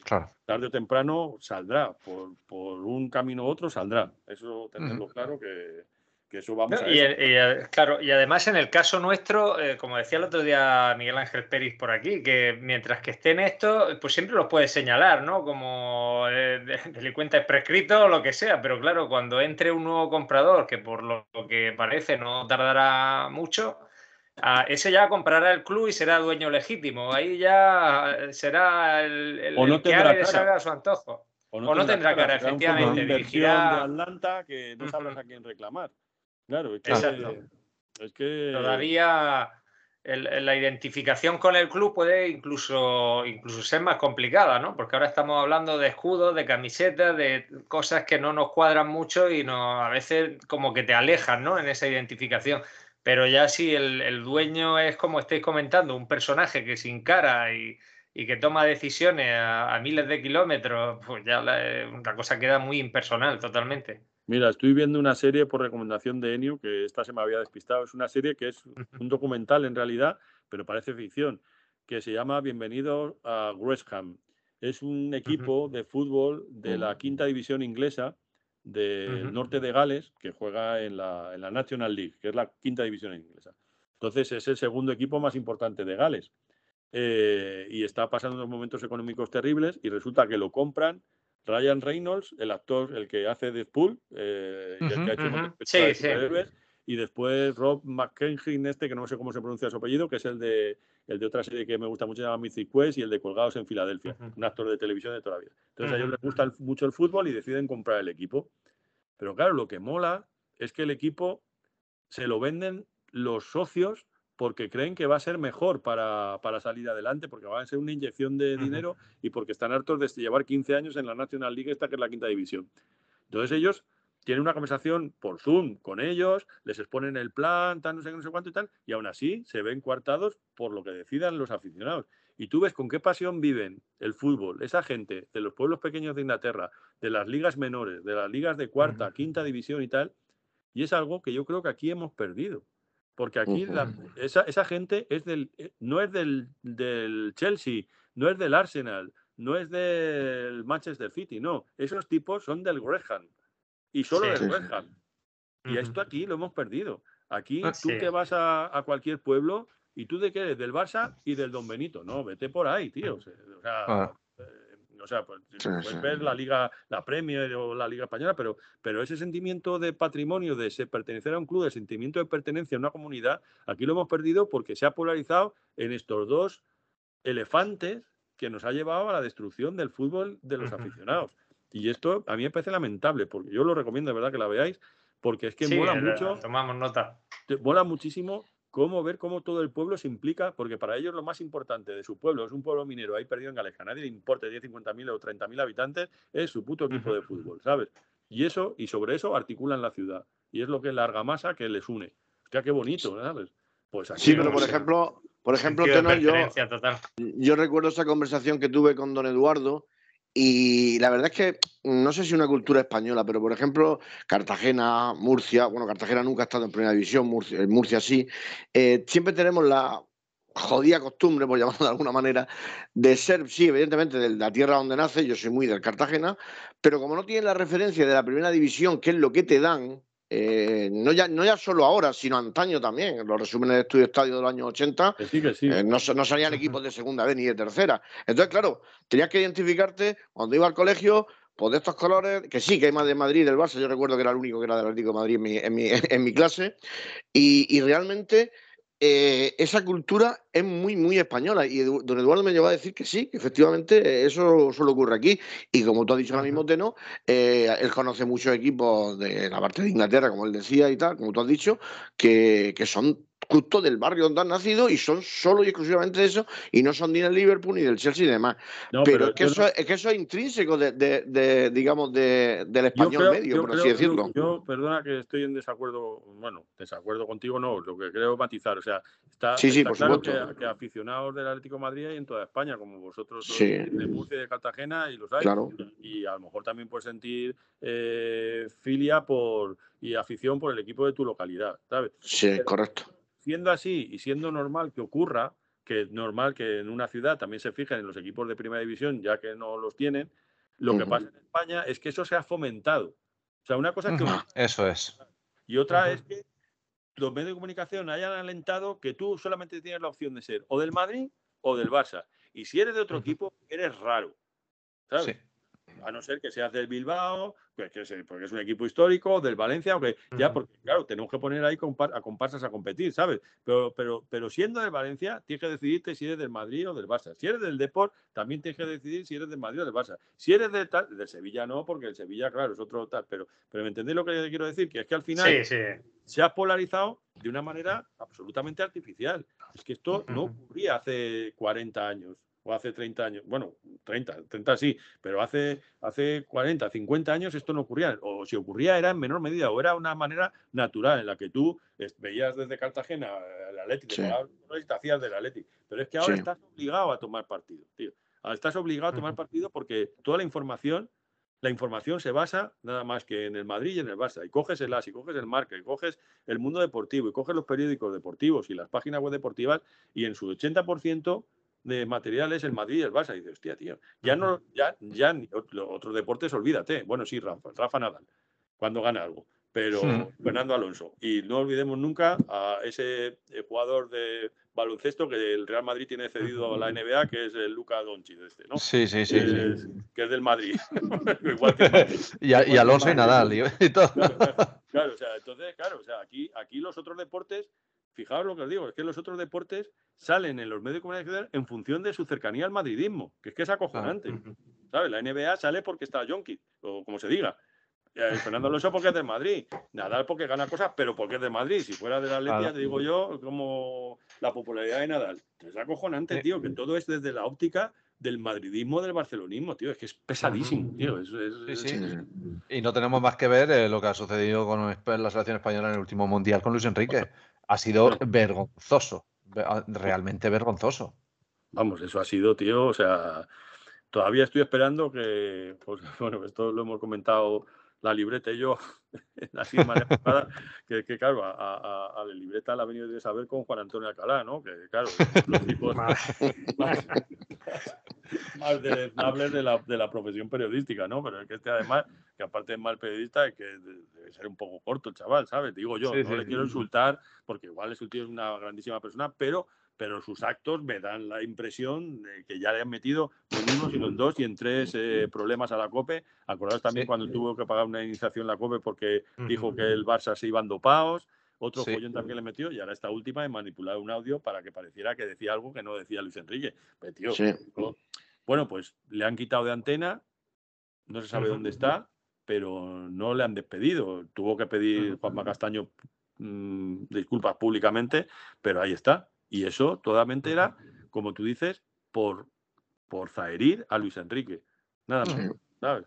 tarde o temprano saldrá, por, por, un camino u otro saldrá. Eso tenerlo claro que, que, eso vamos a y, y, claro, y además en el caso nuestro, eh, como decía el otro día Miguel Ángel Pérez por aquí, que mientras que esté en esto, pues siempre los puedes señalar, ¿no? Como eh, delincuentes prescritos o lo que sea, pero claro, cuando entre un nuevo comprador, que por lo que parece no tardará mucho, ese ya comprará el club y será dueño legítimo. Ahí ya eh, será el, que haga y deshaga a su antojo. O no, tendrá, cara, efectivamente. Dirigirá... de Atlanta que no sabes a quién reclamar. Claro, es que, es que... Todavía la identificación con el club puede incluso, incluso ser más complicada, ¿no? Porque ahora estamos hablando de escudos, de camisetas, de cosas que no nos cuadran mucho y no, a veces como que te alejan, ¿no? En esa identificación. Pero ya si el, dueño es, como estáis comentando, un personaje que se encara y, que toma decisiones a, miles de kilómetros, pues ya la, cosa queda muy impersonal totalmente. Mira, estoy viendo una serie por recomendación de Enio, que esta se me había despistado. Es una serie que es un documental en realidad, pero parece ficción, que se llama Bienvenido a Wrexham. Es un equipo de fútbol de la quinta división inglesa del norte de Gales, que juega en la, en la, National League, que es la quinta división inglesa. Entonces es el segundo equipo más importante de Gales. Eh, y está pasando unos momentos económicos terribles y resulta que lo compran Ryan Reynolds, el actor, el que hace Deadpool, eh, y el que ha hecho sí, sí y después Rob McKenzie, este que no sé cómo se pronuncia su apellido, que es el de, el de otra serie que me gusta mucho, se llama Mythic Quest y el de Colgados en Filadelfia, un actor de televisión de toda la vida. Entonces a ellos les gusta mucho el fútbol y deciden comprar el equipo. Pero claro, lo que mola es que el equipo se lo venden los socios porque creen que va a ser mejor para, salir adelante, porque va a ser una inyección de dinero y porque están hartos de llevar 15 años en la National League, esta que es la quinta división. Entonces ellos tienen una conversación por Zoom con ellos, les exponen el plan, tal, no sé qué, no sé cuánto y tal, y aún así se ven coartados por lo que decidan los aficionados. Y tú ves con qué pasión viven el fútbol, esa gente de los pueblos pequeños de Inglaterra, de las ligas menores, de las ligas de cuarta, quinta división y tal, y es algo que yo creo que aquí hemos perdido. Porque aquí esa, gente es del, eh, no es del, del Chelsea, no es del Arsenal, no es del Manchester City, no. Esos tipos son del Graham y solo de West Y esto aquí lo hemos perdido. Aquí ah, tú que vas a, cualquier pueblo y tú de qué eres, del Barça y del Don Benito. No, vete por ahí, tío. O sea, ah. Eh, pues, puedes ver la Liga, la Premier o la Liga Española, pero, pero ese sentimiento de patrimonio, de pertenecer a un club, de sentimiento de pertenencia a una comunidad, aquí lo hemos perdido porque se ha polarizado en estos dos elefantes que nos ha llevado a la destrucción del fútbol de los aficionados. Y esto a mí me parece lamentable, porque yo lo recomiendo de verdad que la veáis, porque es que mola mucho. Tomamos nota. Mola muchísimo cómo ver cómo todo el pueblo se implica, porque para ellos lo más importante de su pueblo es un pueblo minero ahí perdido en Galeja. A nadie le importa 10, 50 mil o 30 mil habitantes, es su puto equipo de fútbol, ¿sabes? Y eso, y sobre eso articulan la ciudad. Y es lo que es la argamasa que les une. Hostia, qué bonito, ¿sabes? Pues aquí Sí, pero por ejemplo, por ejemplo, Tenor, yo, total. yo recuerdo esa conversación que tuve con don Eduardo y la verdad es que no sé si una cultura española, pero por ejemplo, Cartagena, Murcia, bueno, Cartagena nunca ha estado en primera división, Murcia, Murcia sí, eh, siempre tenemos la jodida costumbre, por llamarlo de alguna manera, de ser, sí, evidentemente, de la tierra donde nace, yo soy muy del Cartagena, pero como no tienen la referencia de la primera división, que es lo que te dan, eh, no, ya, no ya solo ahora, sino antaño también. Los resúmenes de estudio estadio de los años 80 Que sí, que sí. eh, no, no salían equipos de segunda B ni de tercera. Entonces, claro, tenías que identificarte cuando iba al colegio, pues de estos colores, que sí, que hay más de Madrid del Barça. Yo recuerdo que era el único que era del Atlético de Madrid en mi, en mi, en mi clase. Y, y realmente eh, esa cultura es muy, muy española. Y don Eduardo me llevó a decir que sí, que efectivamente eso solo ocurre aquí. Y como tú has dicho ahora mismo, Teno, eh, él conoce muchos equipos de la parte de Inglaterra, como él decía y tal, como tú has dicho, que, que son justo del barrio donde han nacido y son solo y exclusivamente eso y no son ni del Liverpool ni del Chelsea y demás. No, pero, pero es, que eso, no- es que eso es intrínseco de, de- de, digamos, de- del español creo- medio, por creo- así decirlo. Yo, perdona que estoy en desacuerdo, bueno, desacuerdo contigo no, lo que creo matizar, o sea, está, Sí, sí, está por claro que, aficionados del Atlético de Madrid hay en toda España, como vosotros Sí. de Murcia y de Cartagena, y los hay, Claro. y a lo mejor también puedes sentir eh, filia por y afición por el equipo de tu localidad, ¿sabes? Sí, correcto. Siendo así y siendo normal que ocurra, que es normal que en una ciudad también se fijen en los equipos de primera división, ya que no los tienen, lo que pasa en España es que eso se ha fomentado. O sea, una cosa es que Eso es. y otra es que los medios de comunicación hayan alentado que tú solamente tienes la opción de ser o del Madrid o del Barça. Y si eres de otro equipo, eres raro. ¿Sabes? Sí. A no ser que seas del Bilbao, que es, porque es un equipo histórico, del Valencia, aunque ya, porque claro, tenemos que poner ahí compar- a comparsas a competir, ¿sabes? Pero, pero, pero siendo del Valencia, tienes que decidirte si eres del Madrid o del Barça. Si eres del Deport, también tienes que decidir si eres del Madrid o del Barça. Si eres del, tal, del Sevilla, no, porque el Sevilla, claro, es otro tal. Pero, pero ¿me entendéis lo que quiero decir? Que es que al final Sí, sí. se ha polarizado de una manera absolutamente artificial. Es que esto no ocurría hace 40 años o hace 30 años. Bueno, 30, 30 sí, pero hace, hace 40, 50 años esto no ocurría. O si ocurría era en menor medida o era una manera natural en la que tú veías desde Cartagena eh, el Atleti, te Sí. te hacías del Atleti. Pero es que ahora Sí. estás obligado a tomar partido, tío. Ahora estás obligado a tomar partido porque toda la información la información se basa nada más que en el Madrid y en el Barça. Y coges el AS, y coges el Marca, y coges el mundo deportivo, y coges los periódicos deportivos y las páginas web deportivas, y en su 80% de material es el Madrid y el Barça. Y dices, hostia, tío, ya no, ya, ya ni otros deportes, olvídate. Bueno, sí, Rafa, Rafa Nadal, cuando gana algo. Pero. Fernando Alonso. Y no olvidemos nunca a ese eh, jugador de baloncesto que el Real Madrid tiene cedido a la NBA, que es el Luca Doncic este, ¿no? Sí, sí, sí, Que sí. es, que es del Madrid. Igual que Madrid. Y, a- Alonso y. Nadal y, y todo. Claro, claro, claro, o sea, entonces, claro, o sea, aquí, aquí los otros deportes, fijaos lo que os digo, es que los otros deportes salen en los medios de comunicación en función de su cercanía al madridismo, que es que es acojonante. ¿Sabes? La NBA sale porque está Jonky, o como se diga. Eh, Fernando Alonso porque es del Madrid, Nadal porque gana cosas, pero porque es del Madrid. Si fuera de la ya te digo yo, como la popularidad de Nadal. Es acojonante, tío, que todo es desde la óptica del madridismo, del barcelonismo, tío. Es que es pesadísimo, tío. Es, es- Sí, sí. es- Y no tenemos más que ver eh, lo que ha sucedido con la selección española en el último mundial con Luis Enrique. Ha sido vergonzoso, ve- ah, realmente vergonzoso. Vamos, eso ha sido, tío, o sea, todavía estoy esperando que, pues, bueno, esto lo hemos comentado la libreta y yo, así de manera privada, que, que, claro, a, a- a- a la libreta la ha venido de saber con Juan Antonio Alcalá, ¿no? Que claro, los tipos más, más, más deleznables de la, de la profesión periodística, ¿no? Pero es que este además, que aparte es mal periodista, es que de- debe ser un poco corto el chaval, ¿sabes? Digo yo, Sí, no sí, le sí. quiero insultar, porque igual es un tío es una grandísima persona, pero pero sus actos me dan la impresión de que ya le han metido en uno, sino en dos y en tres eh, problemas a la COPE. Acordaos también Sí. cuando tuvo que pagar una iniciación la COPE porque dijo que el Barça se iban dopados. Otro Sí. follón también le metió y ahora esta última de manipular un audio para que pareciera que decía algo que no decía Luis Enrique. Pues, tío, Sí. bueno, pues le han quitado de antena, no se sabe dónde está, pero no le han despedido. Tuvo que pedir Juanma Castaño mm, disculpas públicamente, pero ahí está. Y eso totalmente era, como tú dices, por, por zaherir a Luis Enrique. Nada más, ¿sabes?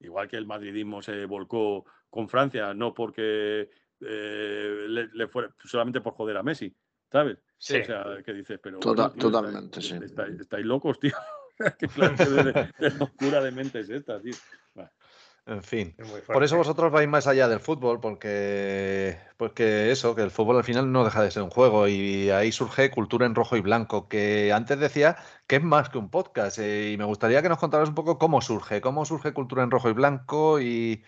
Igual que el madridismo se volcó con Francia, no porque eh, le, fuera solamente por joder a Messi, ¿sabes? Sí. O sea, que dices, pero. Tota- bueno, tío, totalmente, estáis, sí. estáis- estáis locos, tío. ¿Qué clase de, de locura de mente es esta, tío? Bueno, En fin. Por eso vosotros vais más allá del fútbol, porque, porque eso, que el fútbol al final no deja de ser un juego y ahí surge Cultura en Rojo y Blanco, que antes decía que es más que un podcast eh, y me gustaría que nos contaras un poco cómo surge, cómo surge Cultura en Rojo y Blanco y,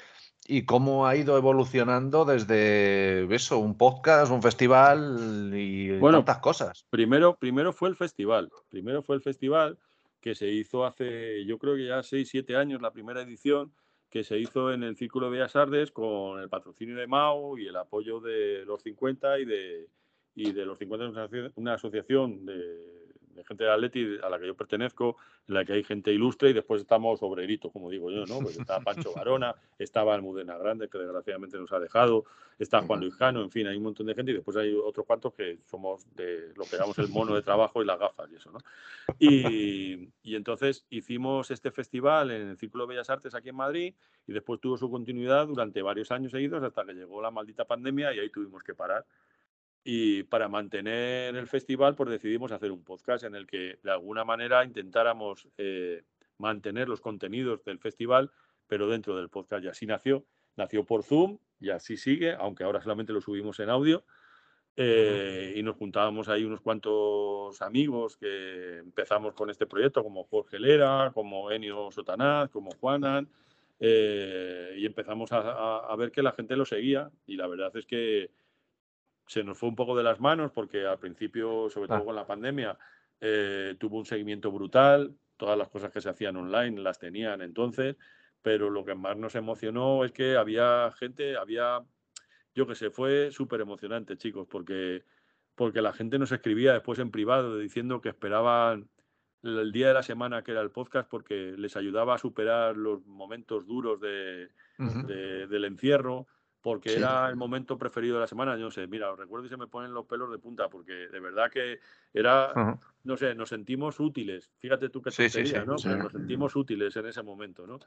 y cómo ha ido evolucionando desde eso, un podcast, un festival y Bueno, tantas cosas. Primero, primero fue el festival. Primero fue el festival que se hizo hace, yo creo que ya 6, 7 años, la primera edición, que se hizo en el Círculo de Bellas Artes con el patrocinio de Mao y el apoyo de los 50 y de, y de los 50 es una asoci- una asociación de, de gente de Atleti a la que yo pertenezco, en la que hay gente ilustre y después estamos obreritos, como digo yo, ¿no? Pues está Pancho Varona, estaba Almudena Grande, que desgraciadamente nos ha dejado, está Juan Luis Cano, en fin, hay un montón de gente y después hay otros cuantos que somos de lo que llamamos el mono de trabajo y las gafas y eso, ¿no? Y, y entonces hicimos este festival en el Círculo de Bellas Artes aquí en Madrid y después tuvo su continuidad durante varios años seguidos hasta que llegó la maldita pandemia y ahí tuvimos que parar. Y para mantener el festival, pues decidimos hacer un podcast en el que de alguna manera intentáramos eh, mantener los contenidos del festival, pero dentro del podcast. Y así nació. Nació por Zoom y así sigue, aunque ahora solamente lo subimos en audio. Eh, y nos juntábamos ahí unos cuantos amigos que empezamos con este proyecto, como Jorge Lera, como Enio Sotanaz, como Juanan, eh, y empezamos a, a- a ver que la gente lo seguía. Y la verdad es que se nos fue un poco de las manos porque al principio, sobre todo Ah. con la pandemia, eh, tuvo un seguimiento brutal. Todas las cosas que se hacían online las tenían entonces, pero lo que más nos emocionó es que había gente, había, yo que sé, fue súper emocionante, chicos, porque, porque la gente nos escribía después en privado diciendo que esperaban el día de la semana que era el podcast porque les ayudaba a superar los momentos duros de- del encierro, porque Sí. era el momento preferido de la semana. Yo no sé, mira, os recuerdo y se me ponen los pelos de punta, porque de verdad que era, Ujú. no sé, nos sentimos útiles. Fíjate tú qué Sí, sí, ¿no? Pero nos sentimos útiles en ese momento, ¿no?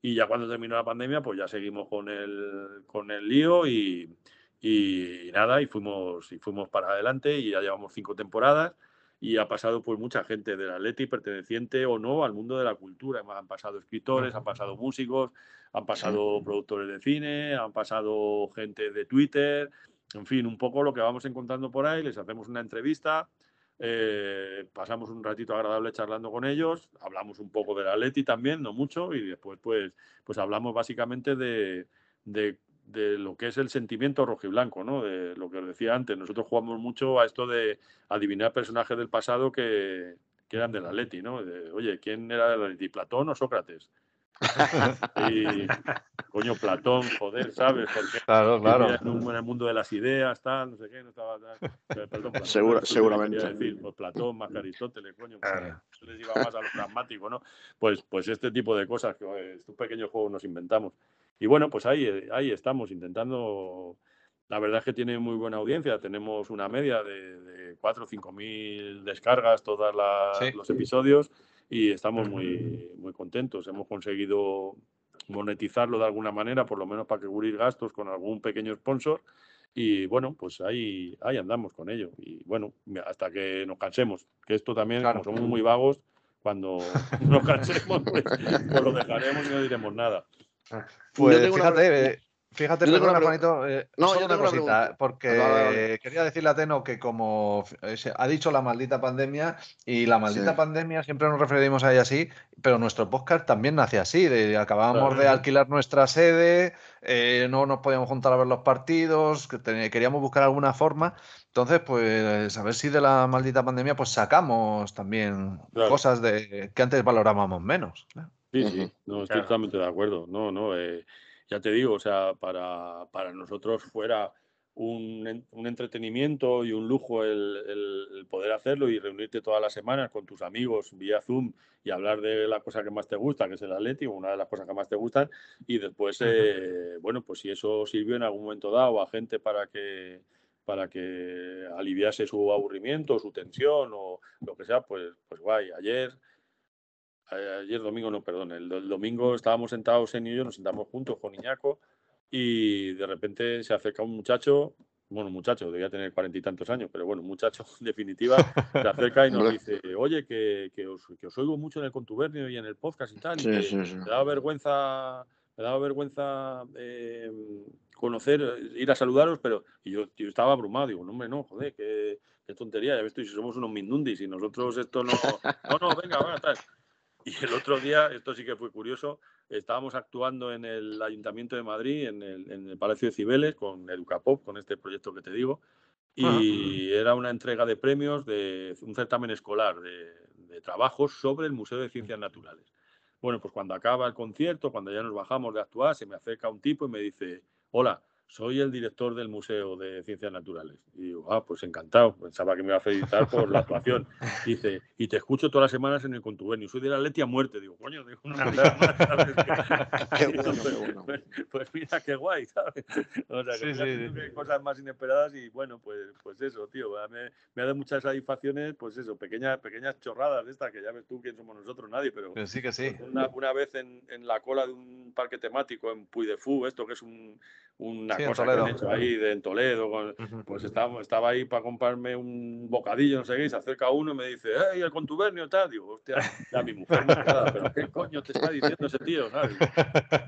Y ya cuando terminó la pandemia, pues ya seguimos con el, con el lío y, y nada, y fuimos, y fuimos para adelante y ya llevamos cinco temporadas y ha pasado pues mucha gente del Atleti perteneciente o no al mundo de la cultura. Han pasado escritores, han pasado músicos, han pasado productores de cine, han pasado gente de Twitter, en fin, un poco lo que vamos encontrando por ahí, les hacemos una entrevista, eh, pasamos un ratito agradable charlando con ellos, hablamos un poco del Atleti también, no mucho, y después pues, pues hablamos básicamente de, de, de lo que es el sentimiento rojiblanco, ¿no? De lo que os decía antes, nosotros jugamos mucho a esto de adivinar personajes del pasado que, que eran del Atleti, ¿no? De, Oye, ¿quién era del Atleti, Platón o Sócrates? Y, coño, Platón, joder, ¿sabes? Porque Claro, claro. En, un- en el mundo de las ideas, tal, no sé qué, no estaba tal. Perdón, Platón, Segura- seguramente. quería decir, pues Platón más que Aristóteles, coño, pues, eso les iba más a lo pragmático, ¿no? Pues, pues este tipo de cosas, que eh, estos pequeños juegos nos inventamos. Y bueno, pues ahí, ahí estamos intentando. La verdad es que tiene muy buena audiencia. Tenemos una media de, de 4 o 5 mil descargas todos Sí. los episodios y estamos muy, muy contentos. Hemos conseguido monetizarlo de alguna manera, por lo menos para que cubrir gastos con algún pequeño sponsor. Y bueno, pues ahí, ahí andamos con ello. Y bueno, hasta que nos cansemos, que esto también, Claro. como somos muy vagos, cuando nos cansemos, pues, pues lo dejaremos y no diremos nada. Pues una pre- eh, fíjate, yo tengo perdona, una Juanito, eh, No, solo yo una tengo una cosita, pregunta. porque Vale, vale, vale. quería decirle a Teno que como eh, se- ha dicho la maldita pandemia, y la maldita Sí. pandemia siempre nos referimos a ella así, pero nuestro podcast también nace así, de, acabábamos Claro. de alquilar nuestra sede, eh, no nos podíamos juntar a ver los partidos, que queríamos buscar alguna forma, entonces pues a ver si de la maldita pandemia pues sacamos también Claro. cosas de que antes valorábamos menos. Sí, sí, no, estoy Claro. totalmente de acuerdo. No, no, eh, ya te digo, o sea, para, para nosotros fuera un, un entretenimiento y un lujo el, el- el poder hacerlo y reunirte todas las semanas con tus amigos vía Zoom y hablar de la cosa que más te gusta, que es el Atleti, una de las cosas que más te gustan, y después, eh, bueno, pues si eso sirvió en algún momento dado a gente para que para que aliviase su aburrimiento, su tensión o lo que sea, pues, pues guay. Ayer, ayer domingo, no, perdón, el, el domingo estábamos sentados en y yo, nos sentamos juntos con Iñaco y de repente se acerca un muchacho, bueno, muchacho, debía tener cuarenta y tantos años, pero bueno, muchacho en definitiva, se acerca y nos dice, oye, que, que os, que os oigo mucho en el contubernio y en el podcast y tal, y Sí, que sí, sí. me daba vergüenza, me daba vergüenza eh, conocer, ir a saludaros, pero y yo, yo estaba abrumado, digo, no, hombre, no, joder, qué, qué tontería, ya ves tú, si somos unos mindundis y nosotros esto no, no, no, venga, va, tal. Y el otro día, esto sí que fue curioso, estábamos actuando en el Ayuntamiento de Madrid, en el, en el Palacio de Cibeles, con Educapop, con este proyecto que te digo, y era una entrega de premios de un certamen escolar de, de trabajos sobre el Museo de Ciencias Naturales. Bueno, pues cuando acaba el concierto, cuando ya nos bajamos de actuar, se me acerca un tipo y me dice, hola, soy el director del Museo de Ciencias Naturales. Y digo, ah, pues encantado, pensaba que me iba a felicitar por la actuación. Dice, y te escucho todas las semanas en el contubernio, soy de la Leti a muerte. Digo, coño, digo, Digo, bueno, pues, bueno. pues- pues mira, qué guay, ¿sabes? O sea, que Sí, sí, cosas más inesperadas y bueno, pues, pues eso, tío, me, me ha dado muchas satisfacciones, pues eso, pequeñas, pequeñas chorradas de estas, que ya ves tú quién somos nosotros, nadie, pero sí, que sí. una, una vez en, en la cola de un parque temático en Puy de Fú, esto que es un- una Sí, en cosa que han Toledo. hecho ahí de, en Toledo, con- pues estaba, estaba ahí para comprarme un bocadillo, no sé qué, y se acerca uno y me dice, ¡hey, el contubernio tal! Digo, hostia, ya mi mujer me queda, pero ¿qué coño te está diciendo ese tío? ¿sabes?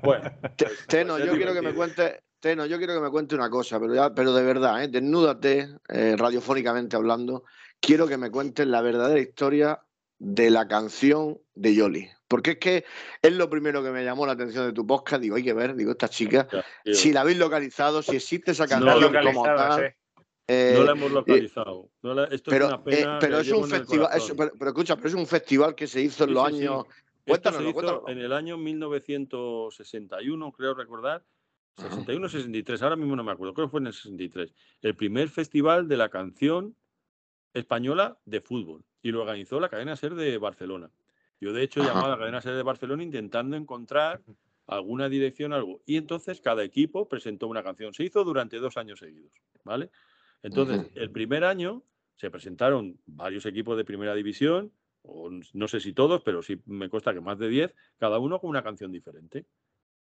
Bueno, pues- Teno, pues es yo quiero que me divertido. cuente, Teno, yo quiero que me cuente una cosa, pero ya, pero de verdad, ¿eh? desnúdate, eh, radiofónicamente hablando. Quiero que me cuentes la verdadera historia de la canción de Yoli. Porque es que es lo primero que me llamó la atención de tu podcast. Digo, hay que ver, digo, esta chica, tío. si la habéis localizado, si existe esa No, canción como localizado, tal. sí. eh, No la hemos eh, localizado. No la- esto pero, es una eh, pena. pero que es un festival, es- pero, pero escucha, pero es un festival que se hizo en Sí, los sí, sí. años. Esto se Cuéntanoslo, hizo cuéntanoslo. en el año 1961, creo recordar. 61 63, ahora mismo no me acuerdo, creo que fue en el 63. El primer festival de la canción española de fútbol. Y lo organizó la cadena SER de Barcelona. Yo, de hecho, he llamado a la cadena SER de Barcelona intentando encontrar alguna dirección, algo. Y entonces cada equipo presentó una canción. Se hizo durante dos años seguidos, ¿vale? Entonces, el primer año se presentaron varios equipos de primera división, o no sé si todos, pero sí me consta que más de 10, cada uno con una canción diferente.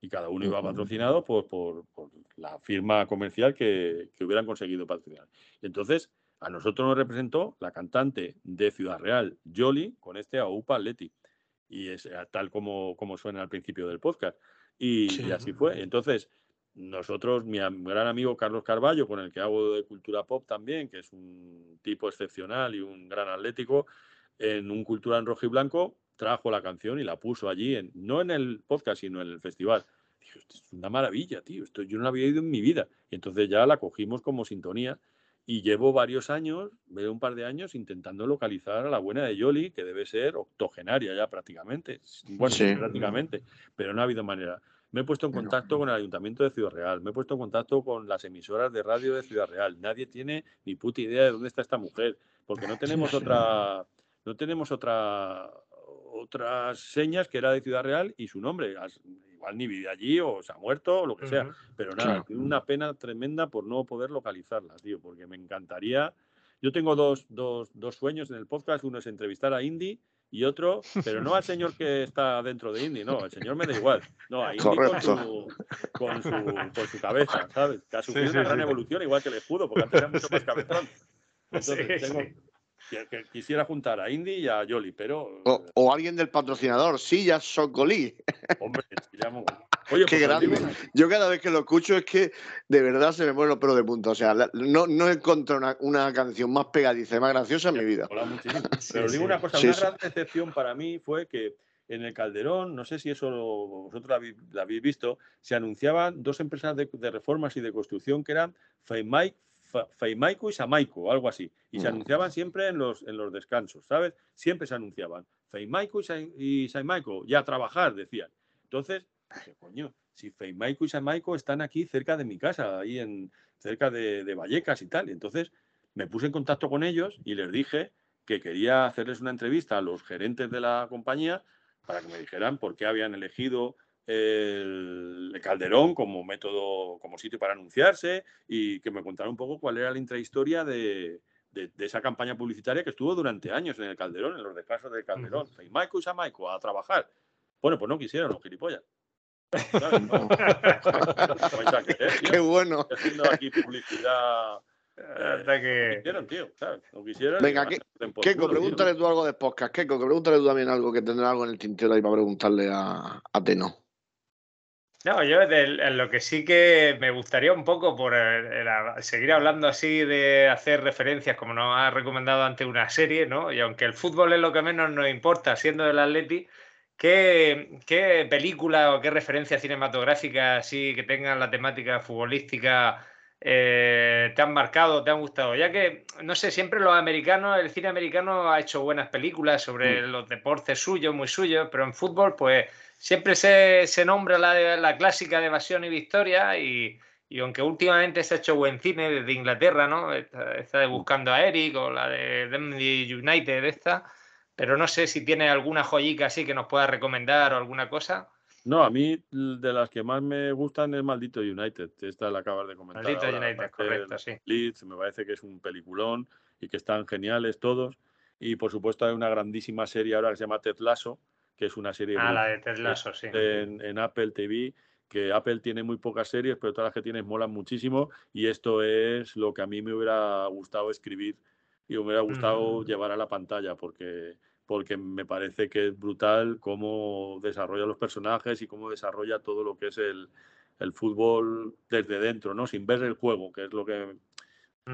Y cada uno iba patrocinado por, por- por la firma comercial que, que hubieran conseguido patrocinar. Entonces, a nosotros nos representó la cantante de Ciudad Real, Jolly, con este AUPA Atleti. Y es eh, tal como, como suena al principio del podcast. Y, y así fue. Entonces, nosotros, mi gran amigo Carlos Carballo, con el que hago de cultura pop también, que es un tipo excepcional y un gran atlético, en un cultura en rojo y blanco, trajo la canción y la puso allí, en, no en el podcast, sino en el festival. Dije, esto es una maravilla, tío, esto yo no la había oído en mi vida. Y entonces ya la cogimos como sintonía y llevo varios años, veo un par de años, intentando localizar a la buena de Yoli, que debe ser octogenaria ya prácticamente. Bueno, Sí. prácticamente, pero no ha habido manera. Me he puesto en contacto con el Ayuntamiento de Ciudad Real, me he puesto en contacto con las emisoras de radio de Ciudad Real. Nadie tiene ni puta idea de dónde está esta mujer, porque no tenemos otra, no tenemos otra otras señas que era de Ciudad Real y su nombre. Igual ni vive allí o se ha muerto o lo que sea. Pero nada, Claro. tengo una pena tremenda por no poder localizarla, tío, porque me encantaría. Yo tengo dos, dos, dos sueños en el podcast. Uno es entrevistar a Indy y otro, pero no al señor que está dentro de Indy, no, el señor me da igual. No, a Indy con Correcto. su, con, su, con su cabeza, ¿sabes? Que ha sufrido sí, una gran sí. evolución, igual que el escudo, porque antes era mucho más cabezón. Entonces, Sí, tengo, sí. que- que quisiera juntar a Indy y a Yoli, pero, O, o alguien del patrocinador, Sillas Socolí. hombre, Oye, Qué pues grande. Yo cada vez que lo escucho es que de verdad se me ponen los pelos de punta. O sea, la- no, no encuentro una, una canción más pegadiza y más graciosa en mi vida. Pero digo una cosa, Sí, una gran decepción para mí fue que en el Calderón, no sé si eso lo- vosotros lo habéis, visto, se anunciaban dos empresas de, de reformas y de construcción que eran Feimai- Feimaico y Samaico, algo así. Y se Mm. anunciaban siempre en los, en los descansos, ¿sabes? Siempre se anunciaban. Feimaico y, Sa- y Samaico, ya a trabajar, decían. Entonces, dije, coño, si Feimaico y Samaico están aquí cerca de mi casa, ahí en cerca de, de Vallecas y tal. Y entonces me puse en contacto con ellos y les dije que quería hacerles una entrevista a los gerentes de la compañía para que me dijeran por qué habían elegido el Calderón como método, como sitio para anunciarse y que me contaran un poco cuál era la intrahistoria de, de, esa campaña publicitaria que estuvo durante años en el Calderón, en los descansos del Calderón. Y Michael y Samaico a trabajar. Bueno, pues no quisieron los gilipollas. Qué bueno. Haciendo aquí publicidad. Hasta que... tío, ¿sabes? No quisieron. Venga, Keiko, pregúntale tú algo de podcast. Keiko, que pregúntale tú también algo que tendrá algo en el tintero ahí para preguntarle a, a Teno. No, yo en lo que sí que me gustaría un poco por seguir hablando así de hacer referencias, como nos ha recomendado antes una serie, ¿no? Y aunque el fútbol es lo que menos nos importa, siendo del Atleti, ¿qué, qué película o qué referencia cinematográfica así que tengan la temática futbolística eh, te han marcado, te han gustado? Ya que, no sé, siempre los americanos, el cine americano ha hecho buenas películas sobre mm. los deportes suyos, muy suyos, pero en fútbol, pues siempre se, se nombra la, la, clásica de evasión y victoria y, y, aunque últimamente se ha hecho buen cine desde Inglaterra, ¿no? Esta, de Buscando a Eric o la de Dundee United esta, pero no sé si tiene alguna joyica así que nos pueda recomendar o alguna cosa. No, a mí de las que más me gustan es Maldito United. Esta la acabas de comentar. Maldito United, correcto, sí. Leeds, me parece que es un peliculón y que están geniales todos. Y por supuesto hay una grandísima serie ahora que se llama Ted Lasso, que es una serie ah, la de Ted Lasso, sí. en, Apple TV, que Apple tiene muy pocas series, pero todas las que tienes molan muchísimo y esto es lo que a mí me hubiera gustado escribir y me hubiera gustado llevar a la pantalla porque porque me parece que es brutal cómo desarrolla los personajes y cómo desarrolla todo lo que es el, el fútbol desde dentro, ¿no? Sin ver el juego, que es lo que...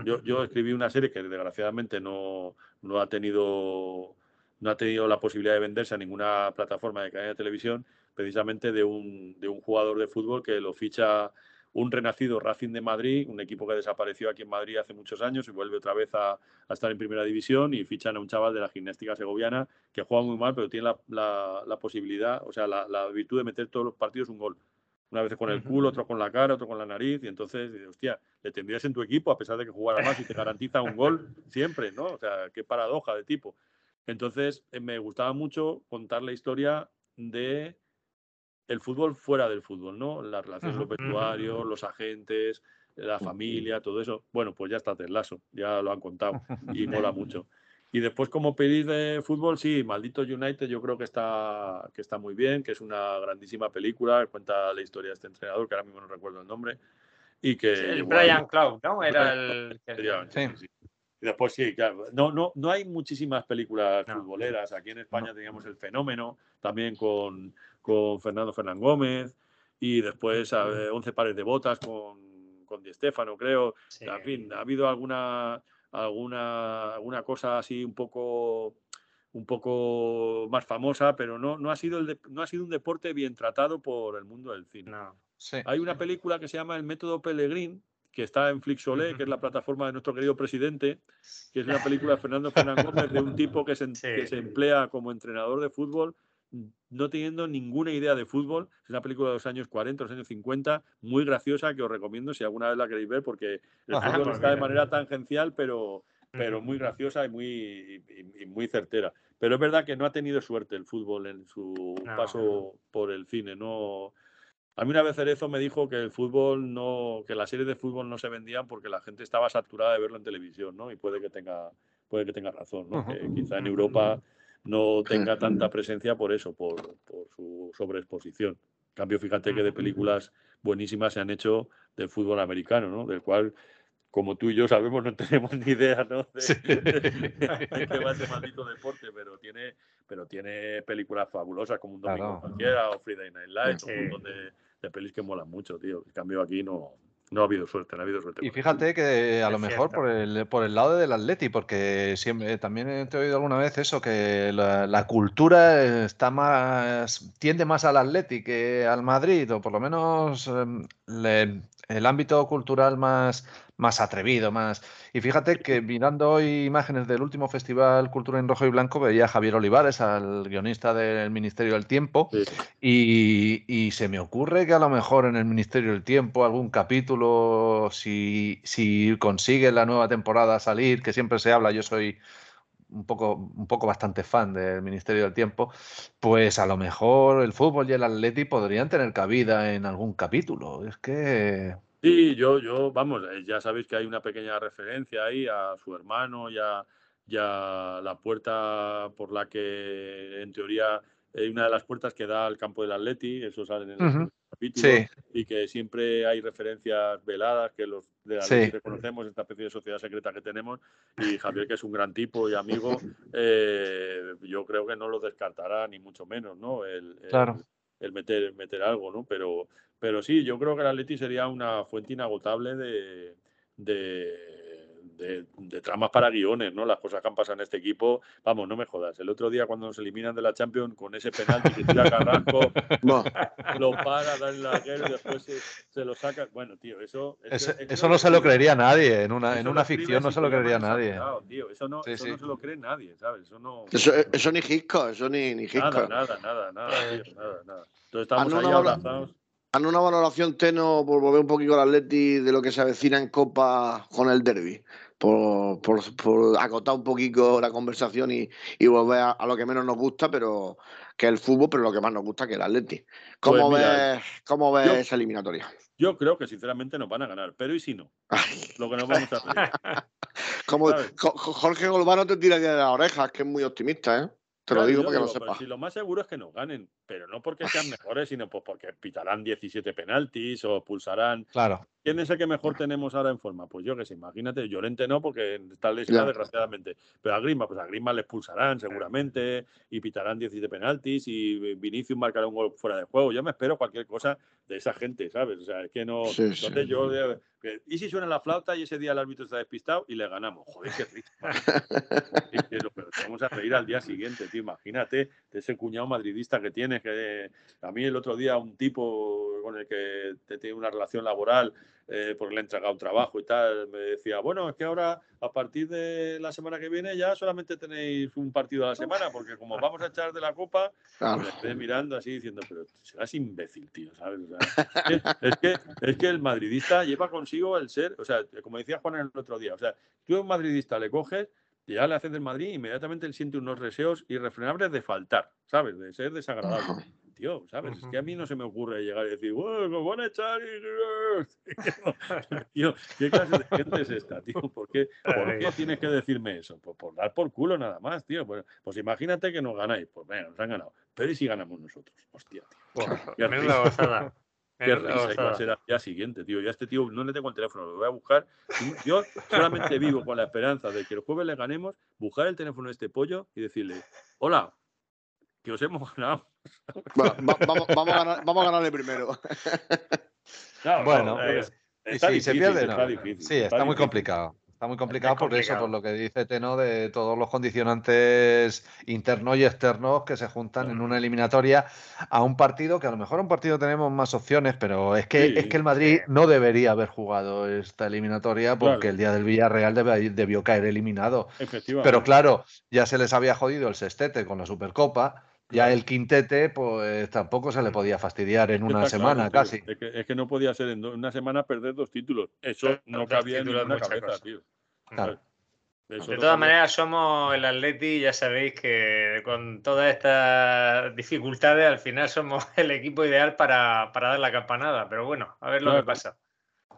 Yo, yo escribí una serie que desgraciadamente no, no ha tenido no ha tenido la posibilidad de venderse a ninguna plataforma de cadena de televisión, precisamente de un, de un jugador de fútbol que lo ficha un renacido Racing de Madrid, un equipo que desapareció aquí en Madrid hace muchos años y vuelve otra vez a, estar en primera división y fichan a un chaval de la gimnástica segoviana que juega muy mal, pero tiene la, la, posibilidad, o sea, la, la, virtud de meter todos los partidos un gol. Una vez con el culo, otro con la cara, otro con la nariz, y entonces, hostia, le tendrías en tu equipo a pesar de que jugara más y te garantiza un gol siempre, ¿no? O sea, qué paradoja de tipo. Entonces, eh, me gustaba mucho contar la historia de el fútbol fuera del fútbol, ¿no? Las relaciones, los vestuarios, los agentes, la familia, todo eso. Bueno, pues ya está Lasso, ya lo han contado y mola mucho. Y después, como pedís de fútbol, sí, Maldito United yo creo que está, que está muy bien, que es una grandísima película, cuenta la historia de este entrenador, que ahora mismo no recuerdo el nombre. Y que, el Brian Cloud, ¿no? Era el... sí. Y después sí, claro. No, no, no hay muchísimas películas futboleras. Aquí en España teníamos El Fenómeno, también con, con Fernando Fernán Gómez. Y después Once 11 pares de botas con, con Di Stefano, creo. En fin, ha habido alguna, alguna, alguna cosa así un poco un poco más famosa, pero no, no, ha sido el no ha sido un deporte bien tratado por el mundo del cine. Hay una película que se llama El método Pellegrín, que está en Flixolé, que es la plataforma de nuestro querido presidente, que es una película de Fernando Fernández Gómez de un tipo que se, que se emplea como entrenador de fútbol no teniendo ninguna idea de fútbol. Es una película de los años 40, los años 50, muy graciosa que os recomiendo si alguna vez la queréis ver, porque el fútbol pues está de manera tangencial, pero, pero muy graciosa y muy, y, muy certera. Pero es verdad que no ha tenido suerte el fútbol en su paso por el cine. No, a mí una vez Cerezo me dijo que el fútbol no, que las series de fútbol no se vendían porque la gente estaba saturada de verlo en televisión, ¿no? Y puede que tenga, puede que tenga razón, ¿no? Que quizá en Europa no tenga tanta presencia por eso, por, por su sobreexposición. En cambio, fíjate que de películas buenísimas se han hecho del fútbol americano, ¿no? Del cual como tú y yo sabemos, no tenemos ni idea ¿no? de, qué va ese maldito deporte, pero tiene, pero tiene películas fabulosas como Un Domingo Cualquiera o Friday Night Lights, un montón de, de, pelis que molan mucho, tío. En cambio aquí no, no ha habido suerte, no ha habido suerte. Y fíjate que a lo mejor por el, por el lado del Atleti, porque siempre también te he oído alguna vez eso, que la, cultura está más, tiende más al Atleti que al Madrid, o por lo menos em, el ámbito cultural más, más atrevido, más. Y fíjate que mirando hoy imágenes del último festival Cultura en Rojo y Blanco, veía a Javier Olivares, al guionista del Ministerio del Tiempo, y, y se me ocurre que a lo mejor en el Ministerio del Tiempo algún capítulo, si, si consigue la nueva temporada salir, que siempre se habla, yo soy un poco, un poco bastante fan del Ministerio del Tiempo, pues a lo mejor el fútbol y el Atleti podrían tener cabida en algún capítulo. Es que. Sí, yo, yo, vamos, eh, ya sabéis que hay una pequeña referencia ahí a su hermano y a, la puerta por la que, en teoría, hay una de las puertas que da al campo del Atleti, eso sale en el capítulo, y que siempre hay referencias veladas que los de Atleti reconocemos, esta especie de sociedad secreta que tenemos, y Javier, que es un gran tipo y amigo, eh, yo creo que no lo descartará, ni mucho menos, ¿no? El, el, meter, meter algo, ¿no? Pero, pero sí, yo creo que el Atleti sería una fuente inagotable de de, tramas para guiones, ¿no? Las cosas que han pasado en este equipo, vamos, no me jodas. El otro día cuando nos eliminan de la Champions con ese penalti que tira Carrasco, lo para, da el larguero y después se, lo saca. Bueno, tío, eso... Eso, no se lo creería nadie, en una, en una ficción no se lo creería nadie. tío, eso no, eso no se lo cree nadie, ¿sabes? Eso no... Eso, ni Gisco, eso ni, ni Nada, nada, nada, nada, tío, nada, nada. Entonces estamos ahí abrazados. Hazme una valoración, Teno, por volver un poquito al Atleti de lo que se avecina en Copa con el Derby por, por, acotar un poquito la conversación y, volver a, lo que menos nos gusta, pero que el fútbol, pero lo que más nos gusta que el Atleti. ¿Cómo pues ves, cómo ves esa eliminatoria? Yo creo que sinceramente nos van a ganar, pero ¿y si no? Lo que nos vamos a hacer. Como, Jorge Golbano te tira de las orejas, que es muy optimista, ¿eh? Te lo digo porque lo sepas. Si lo más seguro es que nos ganen, pero no porque sean mejores, sino pues porque pitarán 17 penaltis o pulsarán. Claro. ¿Quién es el que mejor tenemos ahora en forma? Pues yo que sé, imagínate, Llorente no, porque está lesionado desgraciadamente. Pero a Grima, pues a Grima le expulsarán seguramente y pitarán 17 penaltis y Vinicius marcará un gol fuera de juego. Yo me espero cualquier cosa de esa gente, ¿sabes? O sea, es que no. entonces yo. ¿Y si suena la flauta y ese día el árbitro está despistado y le ganamos? Joder, qué triste. pero vamos a reír al día siguiente, tío. Imagínate de ese cuñado madridista que tienes, que a mí el otro día un tipo con el que te tiene una relación laboral eh, porque le he entregado un trabajo y tal, me decía, bueno, es que ahora a partir de la semana que viene ya solamente tenéis un partido a la semana, porque como vamos a echar de la copa, me estoy mirando así diciendo, pero serás imbécil, tío, ¿sabes? es, que, es, que, el madridista lleva consigo el ser, o sea, como decía Juan el otro día, o sea, tú a un madridista le coges y ya le haces del Madrid, inmediatamente él siente unos deseos irrefrenables de faltar, ¿sabes? De ser desagradable tío, ¿sabes? Es que a mí no se me ocurre llegar y decir, bueno, van a echar y... tío, ¿qué clase de gente es esta, tío? ¿Por qué, ¿por qué tienes que decirme eso? Pues por dar por culo nada más, tío. Pues, pues imagínate que nos ganáis. Pues venga, nos han ganado. Pero ¿y si ganamos nosotros? Hostia, tío. Qué risa. Qué risa va a ser al día siguiente, tío. Ya este tío no le tengo el teléfono, lo voy a buscar. Yo solamente vivo con la esperanza de que el jueves le ganemos, buscar el teléfono de este pollo y decirle, hola, que os hemos ganado. vamos, vamos, a ganar, vamos, a ganarle primero. bueno, si se pierde, no. sí, está, muy complicado. Está muy complicado por eso, por lo que dice Teno, de todos los condicionantes internos y externos que se juntan en una eliminatoria a un partido que a lo mejor un partido tenemos más opciones, pero es que, es que el Madrid no debería haber jugado esta eliminatoria porque el día del Villarreal debió caer eliminado. Pero claro, ya se les había jodido el sextete con la Supercopa ya el quintete, pues tampoco se le podía fastidiar en una semana casi. Es que, no podía ser en una semana perder dos títulos. Eso no cabía en ninguna cabeza, tío. De todas maneras, somos el Atleti, ya sabéis que con todas estas dificultades, al final somos el equipo ideal para, dar la campanada. Pero bueno, a ver lo que pasa.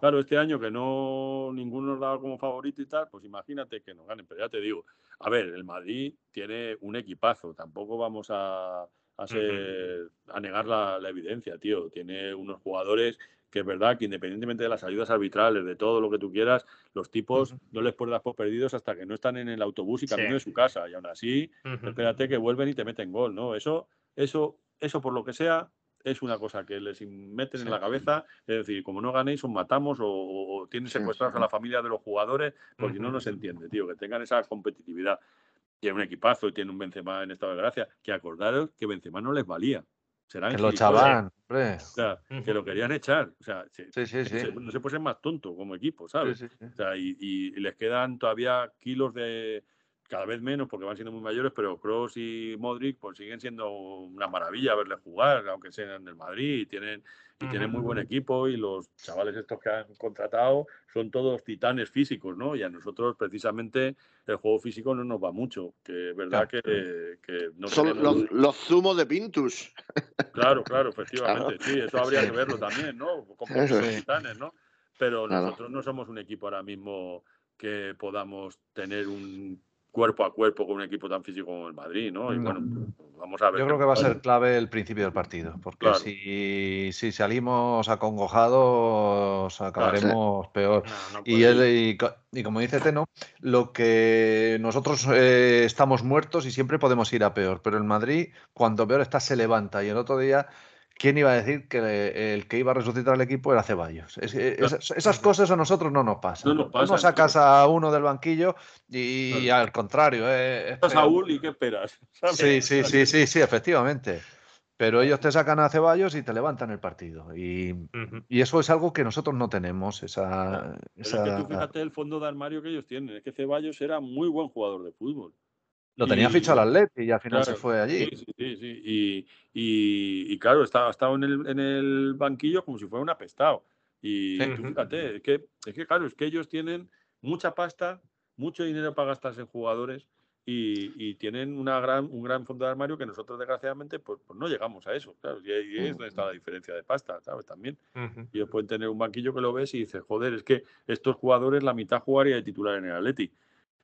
Claro, este año que no ninguno nos daba como favorito y tal, pues imagínate que nos ganen. Pero ya te digo, a ver, el Madrid tiene un equipazo, tampoco vamos a, a, negar la, evidencia, tío. Tiene unos jugadores que es verdad que independientemente de las ayudas arbitrales, de todo lo que tú quieras, los tipos no les puedes dar por perdidos hasta que no están en el autobús y camino de su casa. Y aún así, espérate que vuelven y te meten gol, ¿no? Eso, eso, eso por lo que sea, es una cosa que les meten en la cabeza, es decir, como no ganéis, os matamos o, tienen secuestrados a la familia de los jugadores, porque no nos entiende, tío, que tengan esa competitividad. Tiene un equipazo y tiene un Benzema en estado de gracia, que acordaros que Benzema no les valía. serán Que lo echaban, hombre. O sea, que lo querían echar. O sea, se- se- no se puede ser más tonto como equipo, ¿sabes? Sí, sí, sí. O sea, y- y les quedan todavía kilos de cada vez menos porque van siendo muy mayores, pero Cross y Modric pues siguen siendo una maravilla verles jugar, aunque sean del Madrid y tienen y tienen muy buen equipo y los chavales estos que han contratado son todos titanes físicos, ¿no? Y a nosotros precisamente el juego físico no nos va mucho, que es verdad que, que no Son tenemos- los, los zumos de Pintus. Claro, claro, efectivamente. Claro. Sí, eso habría que verlo también, ¿no? Como es. titanes, ¿no? Pero Claro. nosotros no somos un equipo ahora mismo que podamos tener un cuerpo a cuerpo con un equipo tan físico como el Madrid, ¿no? Y No. bueno, vamos a ver. Yo creo que va a ser clave el principio del partido, porque Claro. si, si salimos acongojados acabaremos peor. No, no y, él- y y como dice Teno, lo que nosotros eh, estamos muertos y siempre podemos ir a peor, pero el Madrid cuando peor está se levanta y el otro día... ¿Quién iba a decir que el que iba a resucitar al equipo era Ceballos? Es- esas, esas cosas a nosotros no nos pasan. No nos Tú pasan, sacas a uno del banquillo y, al contrario. eh, es. Saúl y qué esperas. Sí, sí, sí, sí, sí, efectivamente. Pero ellos te sacan a Ceballos y te levantan el partido. Y, y eso es algo que nosotros no tenemos. Esa, Pero es que tú fíjate el fondo de armario que ellos tienen. Es que Ceballos era muy buen jugador de fútbol. Lo tenía Y- fichado al Atleti y al final se Claro, fue allí. Sí, sí, sí. Y, y- y claro, estaba, estaba en, el, en el banquillo como si fuera un apestado. Y Sí. tú fíjate, es que, es que claro, es que ellos tienen mucha pasta, mucho dinero para gastarse en jugadores y, y tienen una gran, un gran fondo de armario que nosotros desgraciadamente pues, pues no llegamos a eso. Claro, y ahí es donde está la diferencia de pasta, ¿sabes? También. Ellos pueden tener un banquillo que lo ves y dices, joder, es que estos jugadores la mitad jugaría de titular en el Atleti.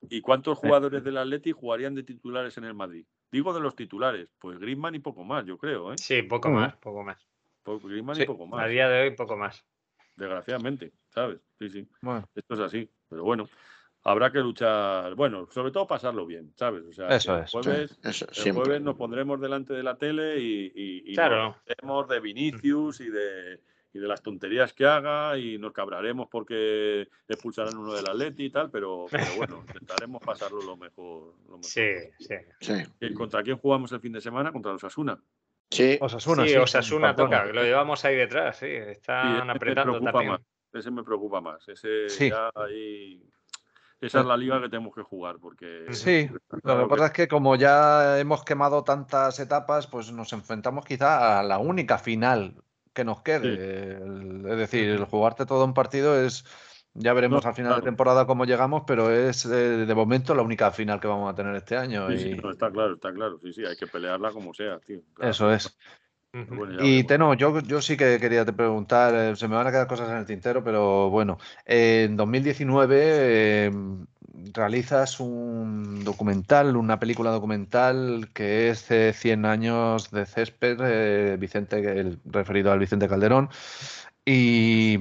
¿Y cuántos jugadores del Atleti jugarían de titulares en el Madrid? Digo de los titulares, pues Griezmann y poco más, yo creo, ¿eh? Sí, poco Mm. más, poco más. Griezmann Sí, y poco más. A día de hoy, poco más. Desgraciadamente, ¿sabes? Sí, sí. Bueno. Esto es así. Pero bueno, habrá que luchar, bueno, sobre todo pasarlo bien, ¿sabes? O sea, Eso es. el jueves, Sí, eso, el jueves nos pondremos delante de la tele y, y, y Claro. nos reiremos de Vinicius y de, y de las tonterías que haga y nos cabraremos porque expulsarán uno del Atleti y tal, pero, pero bueno, intentaremos pasarlo lo mejor. Lo mejor. Sí, sí. Sí. ¿Y ¿Contra quién jugamos el fin de semana? Contra los Asuna. Sí. Osasuna, sí, sí, Osasuna toca, lo llevamos ahí detrás, sí. Están me apretando también. más. Ese me preocupa más. Ese Sí. ya ahí. Esa es la liga que tenemos que jugar porque. Sí, lo que pasa es que como ya hemos quemado tantas etapas, pues nos enfrentamos quizá a la única final que nos quede. Es decir, el jugarte todo un partido es, ya veremos No, al final de temporada cómo llegamos, pero es eh, de momento la única final que vamos a tener este año. Sí, sí, y no, está claro, está claro. Sí, sí, hay que pelearla como sea, tío. Claro. Eso es. Bueno, Y. Teno, yo, yo sí que quería te preguntar, eh, se me van a quedar cosas en el tintero, pero bueno, eh, en 2019 eh, realizas un documental, una película documental que es eh, 100 años de césped, eh, Vicente, el, referido al Vicente Calderón, y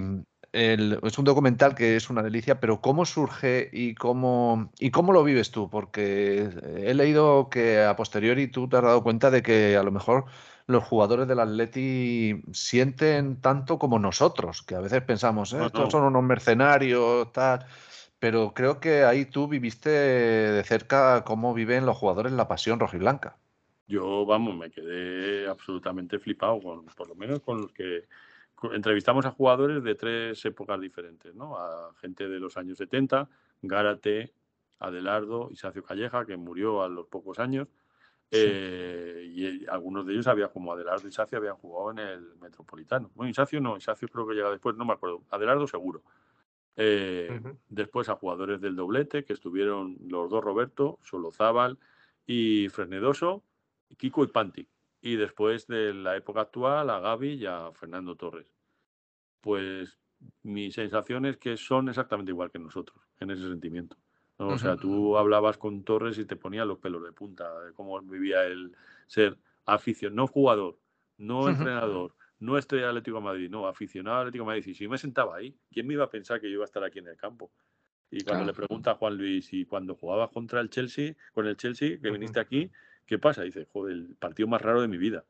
el- es un documental que es una delicia, pero ¿cómo surge y cómo, y cómo lo vives tú? Porque he leído que a posteriori tú te has dado cuenta de que a lo mejor los jugadores del Atleti sienten tanto como nosotros, que a veces pensamos, "Eh, No, estos son unos mercenarios, tal. Pero creo que ahí tú viviste de cerca cómo viven los jugadores la pasión rojiblanca. Yo, vamos, me quedé absolutamente flipado, con, por lo menos con los que entrevistamos a jugadores de tres épocas diferentes, ¿no? A gente de los años 70, Gárate, Adelardo, Isacio Calleja, que murió a los pocos años. eh, y algunos de ellos habían, como Adelardo y Isacio, habían jugado en el Metropolitano. Bueno, Isacio no, Isacio creo que llega después, no me acuerdo. Adelardo seguro. Eh, Después a jugadores del doblete, que estuvieron los dos Roberto, Solozábal y Fresnedoso, Kiko y Panti. Y después de la época actual a Gaby y a Fernando Torres. Pues mi sensación es que son exactamente igual que nosotros, en ese sentimiento. ¿no? O sea, tú hablabas con Torres y te ponía los pelos de punta, de cómo vivía el ser aficionado, no jugador, no entrenador, no de Atlético de Madrid, no, aficionado al Atlético de Madrid. Y si me sentaba ahí, ¿quién me iba a pensar que yo iba a estar aquí en el campo? Y cuando le pregunta a Juan Luis, y cuando jugabas contra el Chelsea, con el Chelsea, que viniste aquí, ¿qué pasa? dice, joder, el partido más raro de mi vida.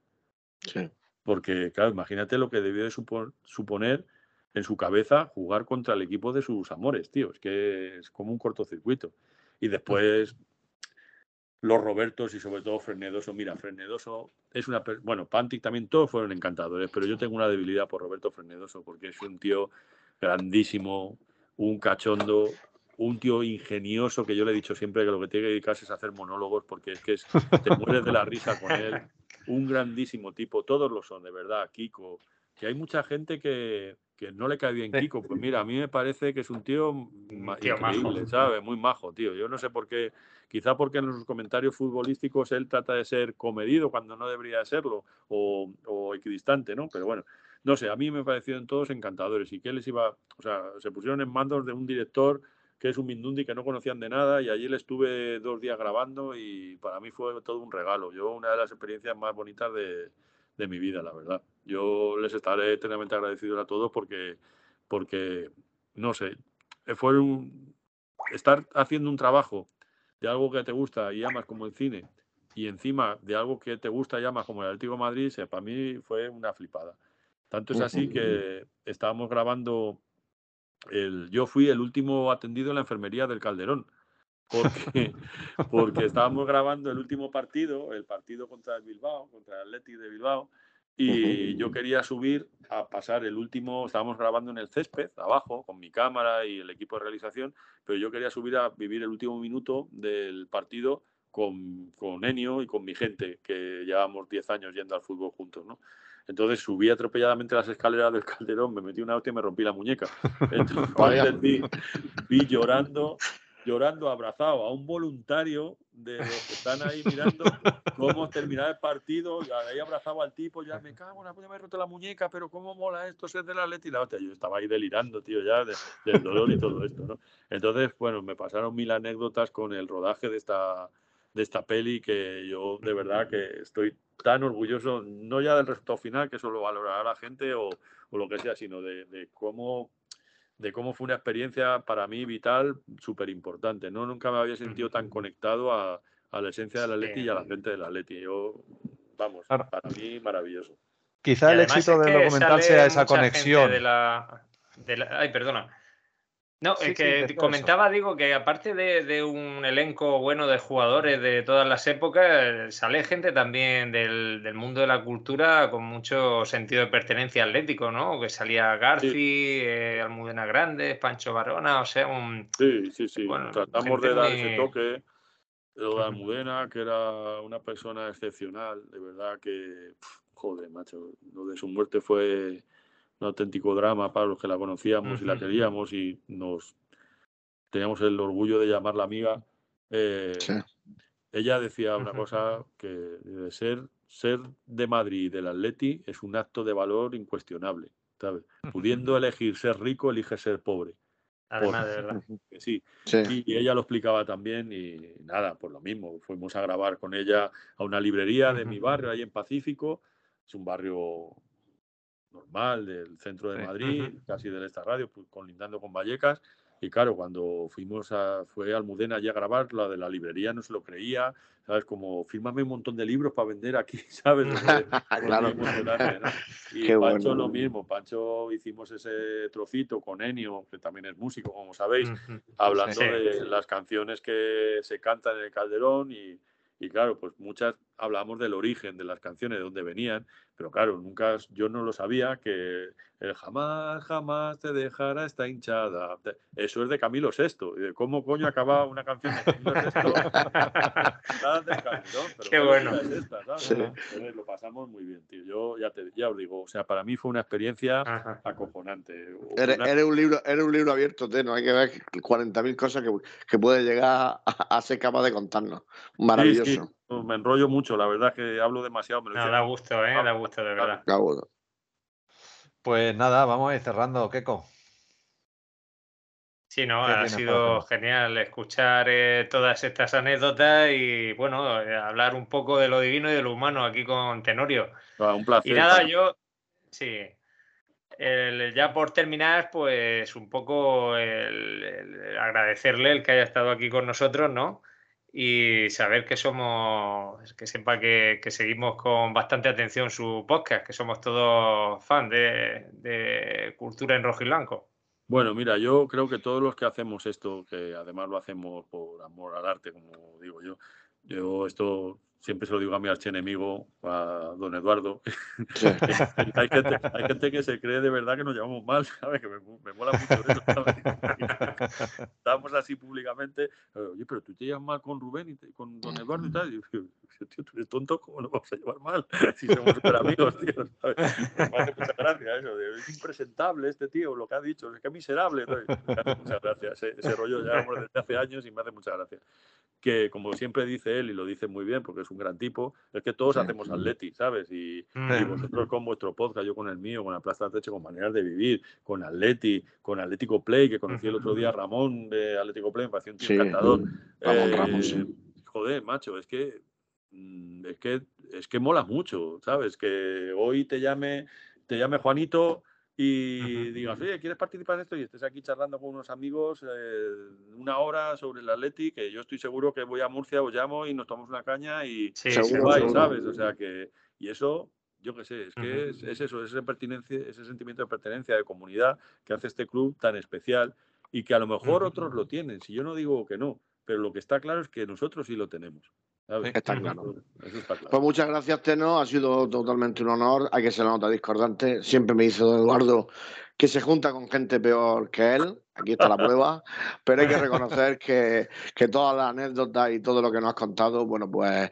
Sí. Porque, claro, imagínate lo que debió de supo- suponer en su cabeza jugar contra el equipo de sus amores, tío. Es que es como un cortocircuito. Y después, los Robertos y sobre todo Frenedoso. Mira, Frenedoso es una... Bueno, Pantic también todos fueron encantadores, pero yo tengo una debilidad por Roberto Frenedoso porque es un tío grandísimo, un cachondo, un tío ingenioso que yo le he dicho siempre que lo que tiene que dedicarse es hacer monólogos porque es que es, te mueres de la risa con él. Un grandísimo tipo, todos lo son, de verdad, Kiko. Que hay mucha gente que, que no le cae bien Kiko. Pues mira, a mí me parece que es un tío, increíble, ¿sabes? Muy majo, tío. Yo no sé por qué, quizá porque en los comentarios futbolísticos él trata de ser comedido cuando no debería serlo o, o equidistante, ¿no? Pero bueno, no sé, a mí me parecieron todos encantadores y que les iba, o sea, se pusieron en mandos de un director que es un Mindundi que no conocían de nada y allí le estuve dos días grabando y para mí fue todo un regalo. Yo una de las experiencias más bonitas de, de mi vida, la verdad. Yo les estaré eternamente agradecido a todos porque, porque no sé, fue un, estar haciendo un trabajo de algo que te gusta y amas como el cine y encima de algo que te gusta y amas como el Antiguo Madrid, para mí fue una flipada. Tanto es así que estábamos grabando, el, yo fui el último atendido en la enfermería del Calderón, porque, porque estábamos grabando el último partido, el partido contra el Bilbao, contra el Athletic de Bilbao, y yo quería subir a pasar el último, estábamos grabando en el césped, abajo, con mi cámara y el equipo de realización, pero yo quería subir a vivir el último minuto del partido con, con Enio y con mi gente, que llevábamos 10 años yendo al fútbol juntos, ¿no? Entonces subí atropelladamente las escaleras del calderón, me metí una hostia y me rompí la muñeca. Entonces vi, vi llorando llorando abrazado a un voluntario de los que están ahí mirando cómo terminar el partido, y ahí abrazaba al tipo, ya me cago en la puña, me he roto la muñeca, pero cómo mola esto, ser de la Leti, la hostia, yo estaba ahí delirando, tío, ya del dolor y todo esto, ¿no? Entonces, bueno, me pasaron mil anécdotas con el rodaje de esta, de esta peli que yo de verdad que estoy tan orgulloso, no ya del resultado final, que eso lo valorará la gente o, o lo que sea, sino de, de cómo de cómo fue una experiencia para mí vital, súper importante. ¿no? Nunca me había sentido tan conectado a, a la esencia del Atleti y a la gente del Atleti. Yo, vamos, para mí maravilloso. Quizá el éxito del documental sea esa conexión. De la, de la, ay, perdona. No, es que comentaba, digo, que aparte de, un elenco bueno de jugadores de todas las épocas, sale gente también del, mundo de la cultura con mucho sentido de pertenencia atlético, ¿no? Que salía Garci, eh, Almudena Grande, Pancho Barona, o sea, un... Sí, sí, sí. Tratamos de dar ese toque. Lo de Almudena, que era una persona excepcional, de verdad que, joder, macho, lo de su muerte fue un auténtico drama para los que la conocíamos y la queríamos y nos teníamos el orgullo de llamarla amiga. Eh, ella decía una cosa que de ser, ser de Madrid y del Atleti es un acto de valor incuestionable. Pudiendo elegir ser rico, elige ser pobre. Además, de verdad. Sí. Y ella lo explicaba también y nada, por lo mismo. Fuimos a grabar con ella a una librería de mi barrio, ahí en Pacífico. Es un barrio normal del centro de Madrid, casi del esta radio, pues, colindando con Vallecas. Y claro, cuando fuimos a, fue Almudena allí a grabar, la de la librería no se lo creía, ¿sabes? Como, fírmame un montón de libros para vender aquí, ¿sabes? claro. Y Pancho lo mismo, Pancho hicimos ese trocito con Enio, que también es músico, como sabéis, hablando de las canciones que se cantan en el Calderón y, y claro, pues muchas hablamos del origen de las canciones, de dónde venían, pero claro, nunca yo no lo sabía que el jamás, jamás te dejará esta hinchada. Eso es de Camilo VI. ¿Cómo coño acaba una canción de Camilo VI? Qué bueno. Lo pasamos muy bien, tío. Yo ya, te, ya os digo, o sea, para mí fue una experiencia acojonante. Eres, un libro, eres un libro abierto, no hay que ver 40.000 cosas que, que puede llegar a, ser capaz de contarnos. Maravilloso. Me enrollo mucho, la verdad es que hablo demasiado. Me no, da gusto, ¿eh? Da gusto, de verdad. Pues nada, vamos a ir cerrando, Keiko. Sí, no, ha sido genial escuchar eh, todas estas anécdotas y bueno, eh, hablar un poco de lo divino y de lo humano aquí con Tenorio. Ah, un placer. Y nada, yo, sí, ya por terminar, pues un poco agradecerle el que haya estado aquí con nosotros, ¿no? Y saber que somos, que sepa que, seguimos con bastante atención su podcast, que somos todos fans de, cultura en rojo y blanco. Bueno, mira, yo creo que todos los que hacemos esto, que además lo hacemos por amor al arte, como digo yo, Yo esto siempre se lo digo a mi archienemigo, a don Eduardo. hay, gente, hay, gente, que se cree de verdad que nos llevamos mal, ¿sabes? Que me, me mola mucho eso, Estamos así públicamente, oye, pero tú te llevas mal con Rubén y con don Eduardo y tal. Y yo, tío, tú eres tonto, ¿cómo nos vamos a llevar mal? Si somos super amigos, tío, ¿sabes? Me hace mucha gracia eso. Es impresentable este tío, lo que ha dicho, es que miserable. Me hace mucha gracia. Ese, ese rollo ya desde hace años y me hace mucha gracia que como siempre dice él, y lo dice muy bien porque es un gran tipo, es que todos hacemos atleti, ¿sabes? Y, vosotros con vuestro podcast, yo con el mío, con la Plaza Atlético, con Maneras de Vivir, con Atleti, con Atlético Play, que conocí el otro día a Ramón de Atlético Play, me pareció un tío encantador. Eh, joder, macho, es que, mm, es que es que mola mucho, ¿sabes? Que hoy te llame, te llame Juanito y digas, oye, ¿quieres participar en esto? Y estés aquí charlando con unos amigos eh, una hora sobre el Atleti, que yo estoy seguro que voy a Murcia, os llamo y nos tomamos una caña y seguro, ¿sabes? O sea que, y eso, yo qué sé, es que es, eso, ese, pertinencia, ese sentimiento de pertenencia, de comunidad que hace este club tan especial y que a lo mejor otros lo tienen, si yo no digo que no, pero lo que está claro es que nosotros sí lo tenemos. Está claro. Pues muchas gracias, Teno. Ha sido totalmente un honor. Hay que ser la nota discordante. Siempre me dice don Eduardo que se junta con gente peor que él. Aquí está la prueba. Pero hay que reconocer que, que todas las anécdotas y todo lo que nos has contado, bueno, pues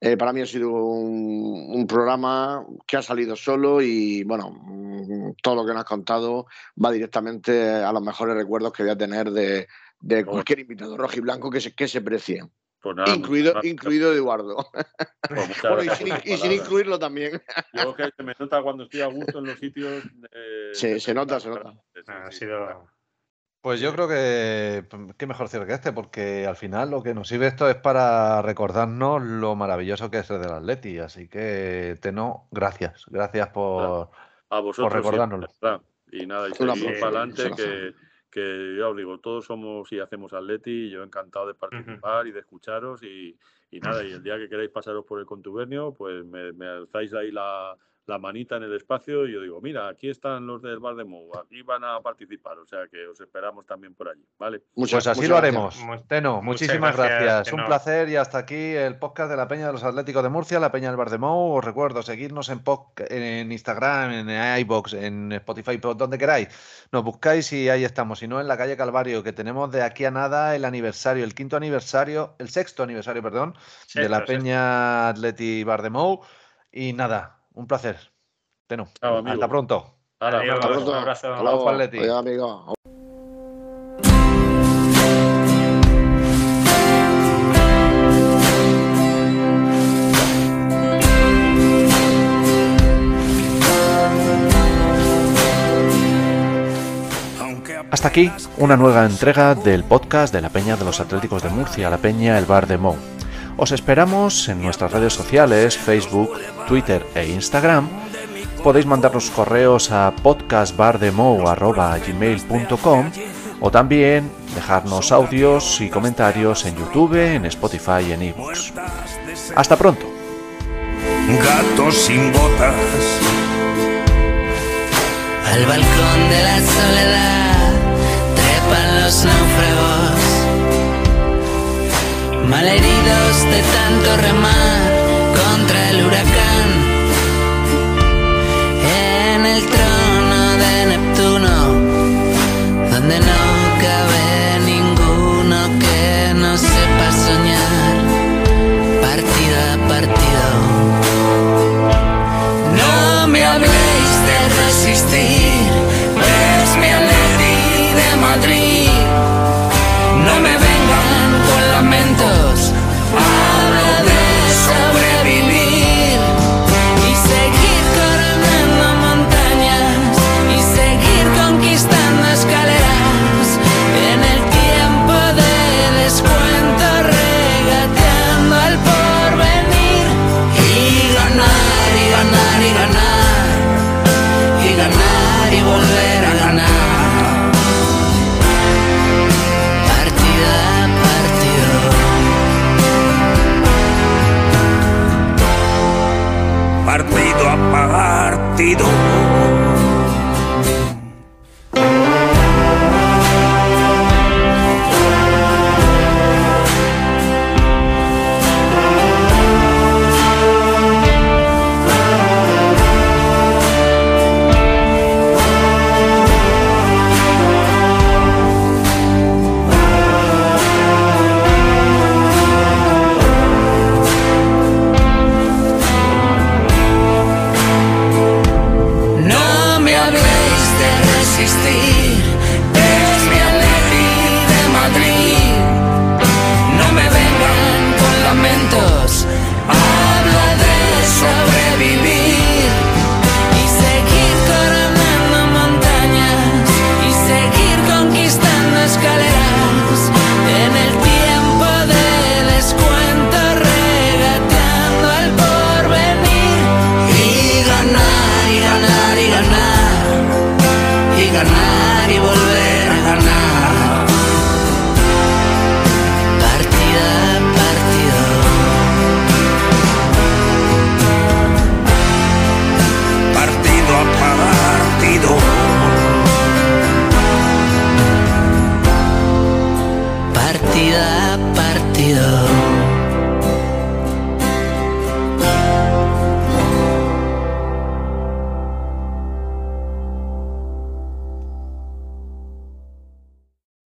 eh, para mí ha sido un, programa que ha salido solo y, bueno, mm, todo lo que nos has contado va directamente a los mejores recuerdos que voy a tener de, de cualquier invitado rojo y blanco que se, que se precie. Pues incluido, incluido Eduardo. Pues bueno, y sin, incluirlo también. Yo que se me nota cuando estoy a gusto en los sitios. Eh, sí, se nota, se nota. Ha sido... Pues yo creo que qué mejor cierre que este, porque al final lo que nos sirve esto es para recordarnos lo maravilloso que es el del Atleti. Así que, Teno, gracias. Gracias por, a vosotros, por recordárnoslo. y nada, y seguimos para adelante que que ya os digo, todos somos y hacemos atleti y yo encantado de participar y de escucharos y, y, nada, y el día que queráis pasaros por el contubernio, pues me, me alzáis ahí la, la manita en el espacio y yo digo, mira, aquí están los del Bar de Mou, aquí van a participar, o sea que os esperamos también por allí, ¿vale? pues así lo haremos. Teno, muchísimas gracias. Un placer y hasta aquí el podcast de la Peña de los Atléticos de Murcia, la Peña del Bar de Mou. Os recuerdo seguirnos en, en Instagram, en iBox, en Spotify, donde queráis. Nos buscáis y ahí estamos. Si no, en la calle Calvario, que tenemos de aquí a nada el aniversario, el quinto aniversario, el sexto aniversario, perdón, de la Peña Atleti Bar de Mou. Y nada, un placer. Teno. Hasta pronto. Adiós, hasta pronto. Un abrazo. Adiós, amigo. Hasta aquí una nueva entrega del podcast de la Peña de los Atléticos de Murcia, la Peña El Bar de Mou. Os esperamos en nuestras redes sociales, Facebook, Twitter e Instagram. Podéis mandarnos correos a podcastbardemo.gmail.com o también dejarnos audios y comentarios en YouTube, en Spotify y en iVoox. Hasta pronto. Gatos sin botas. Al balcón de la soledad trepan los náufragos malheridos de tanto remar contra el huracán. En el trono de Neptuno, donde no cabe ninguno que no sepa soñar, partido a partido. No me habléis de resistir, es mi de Madrid. No me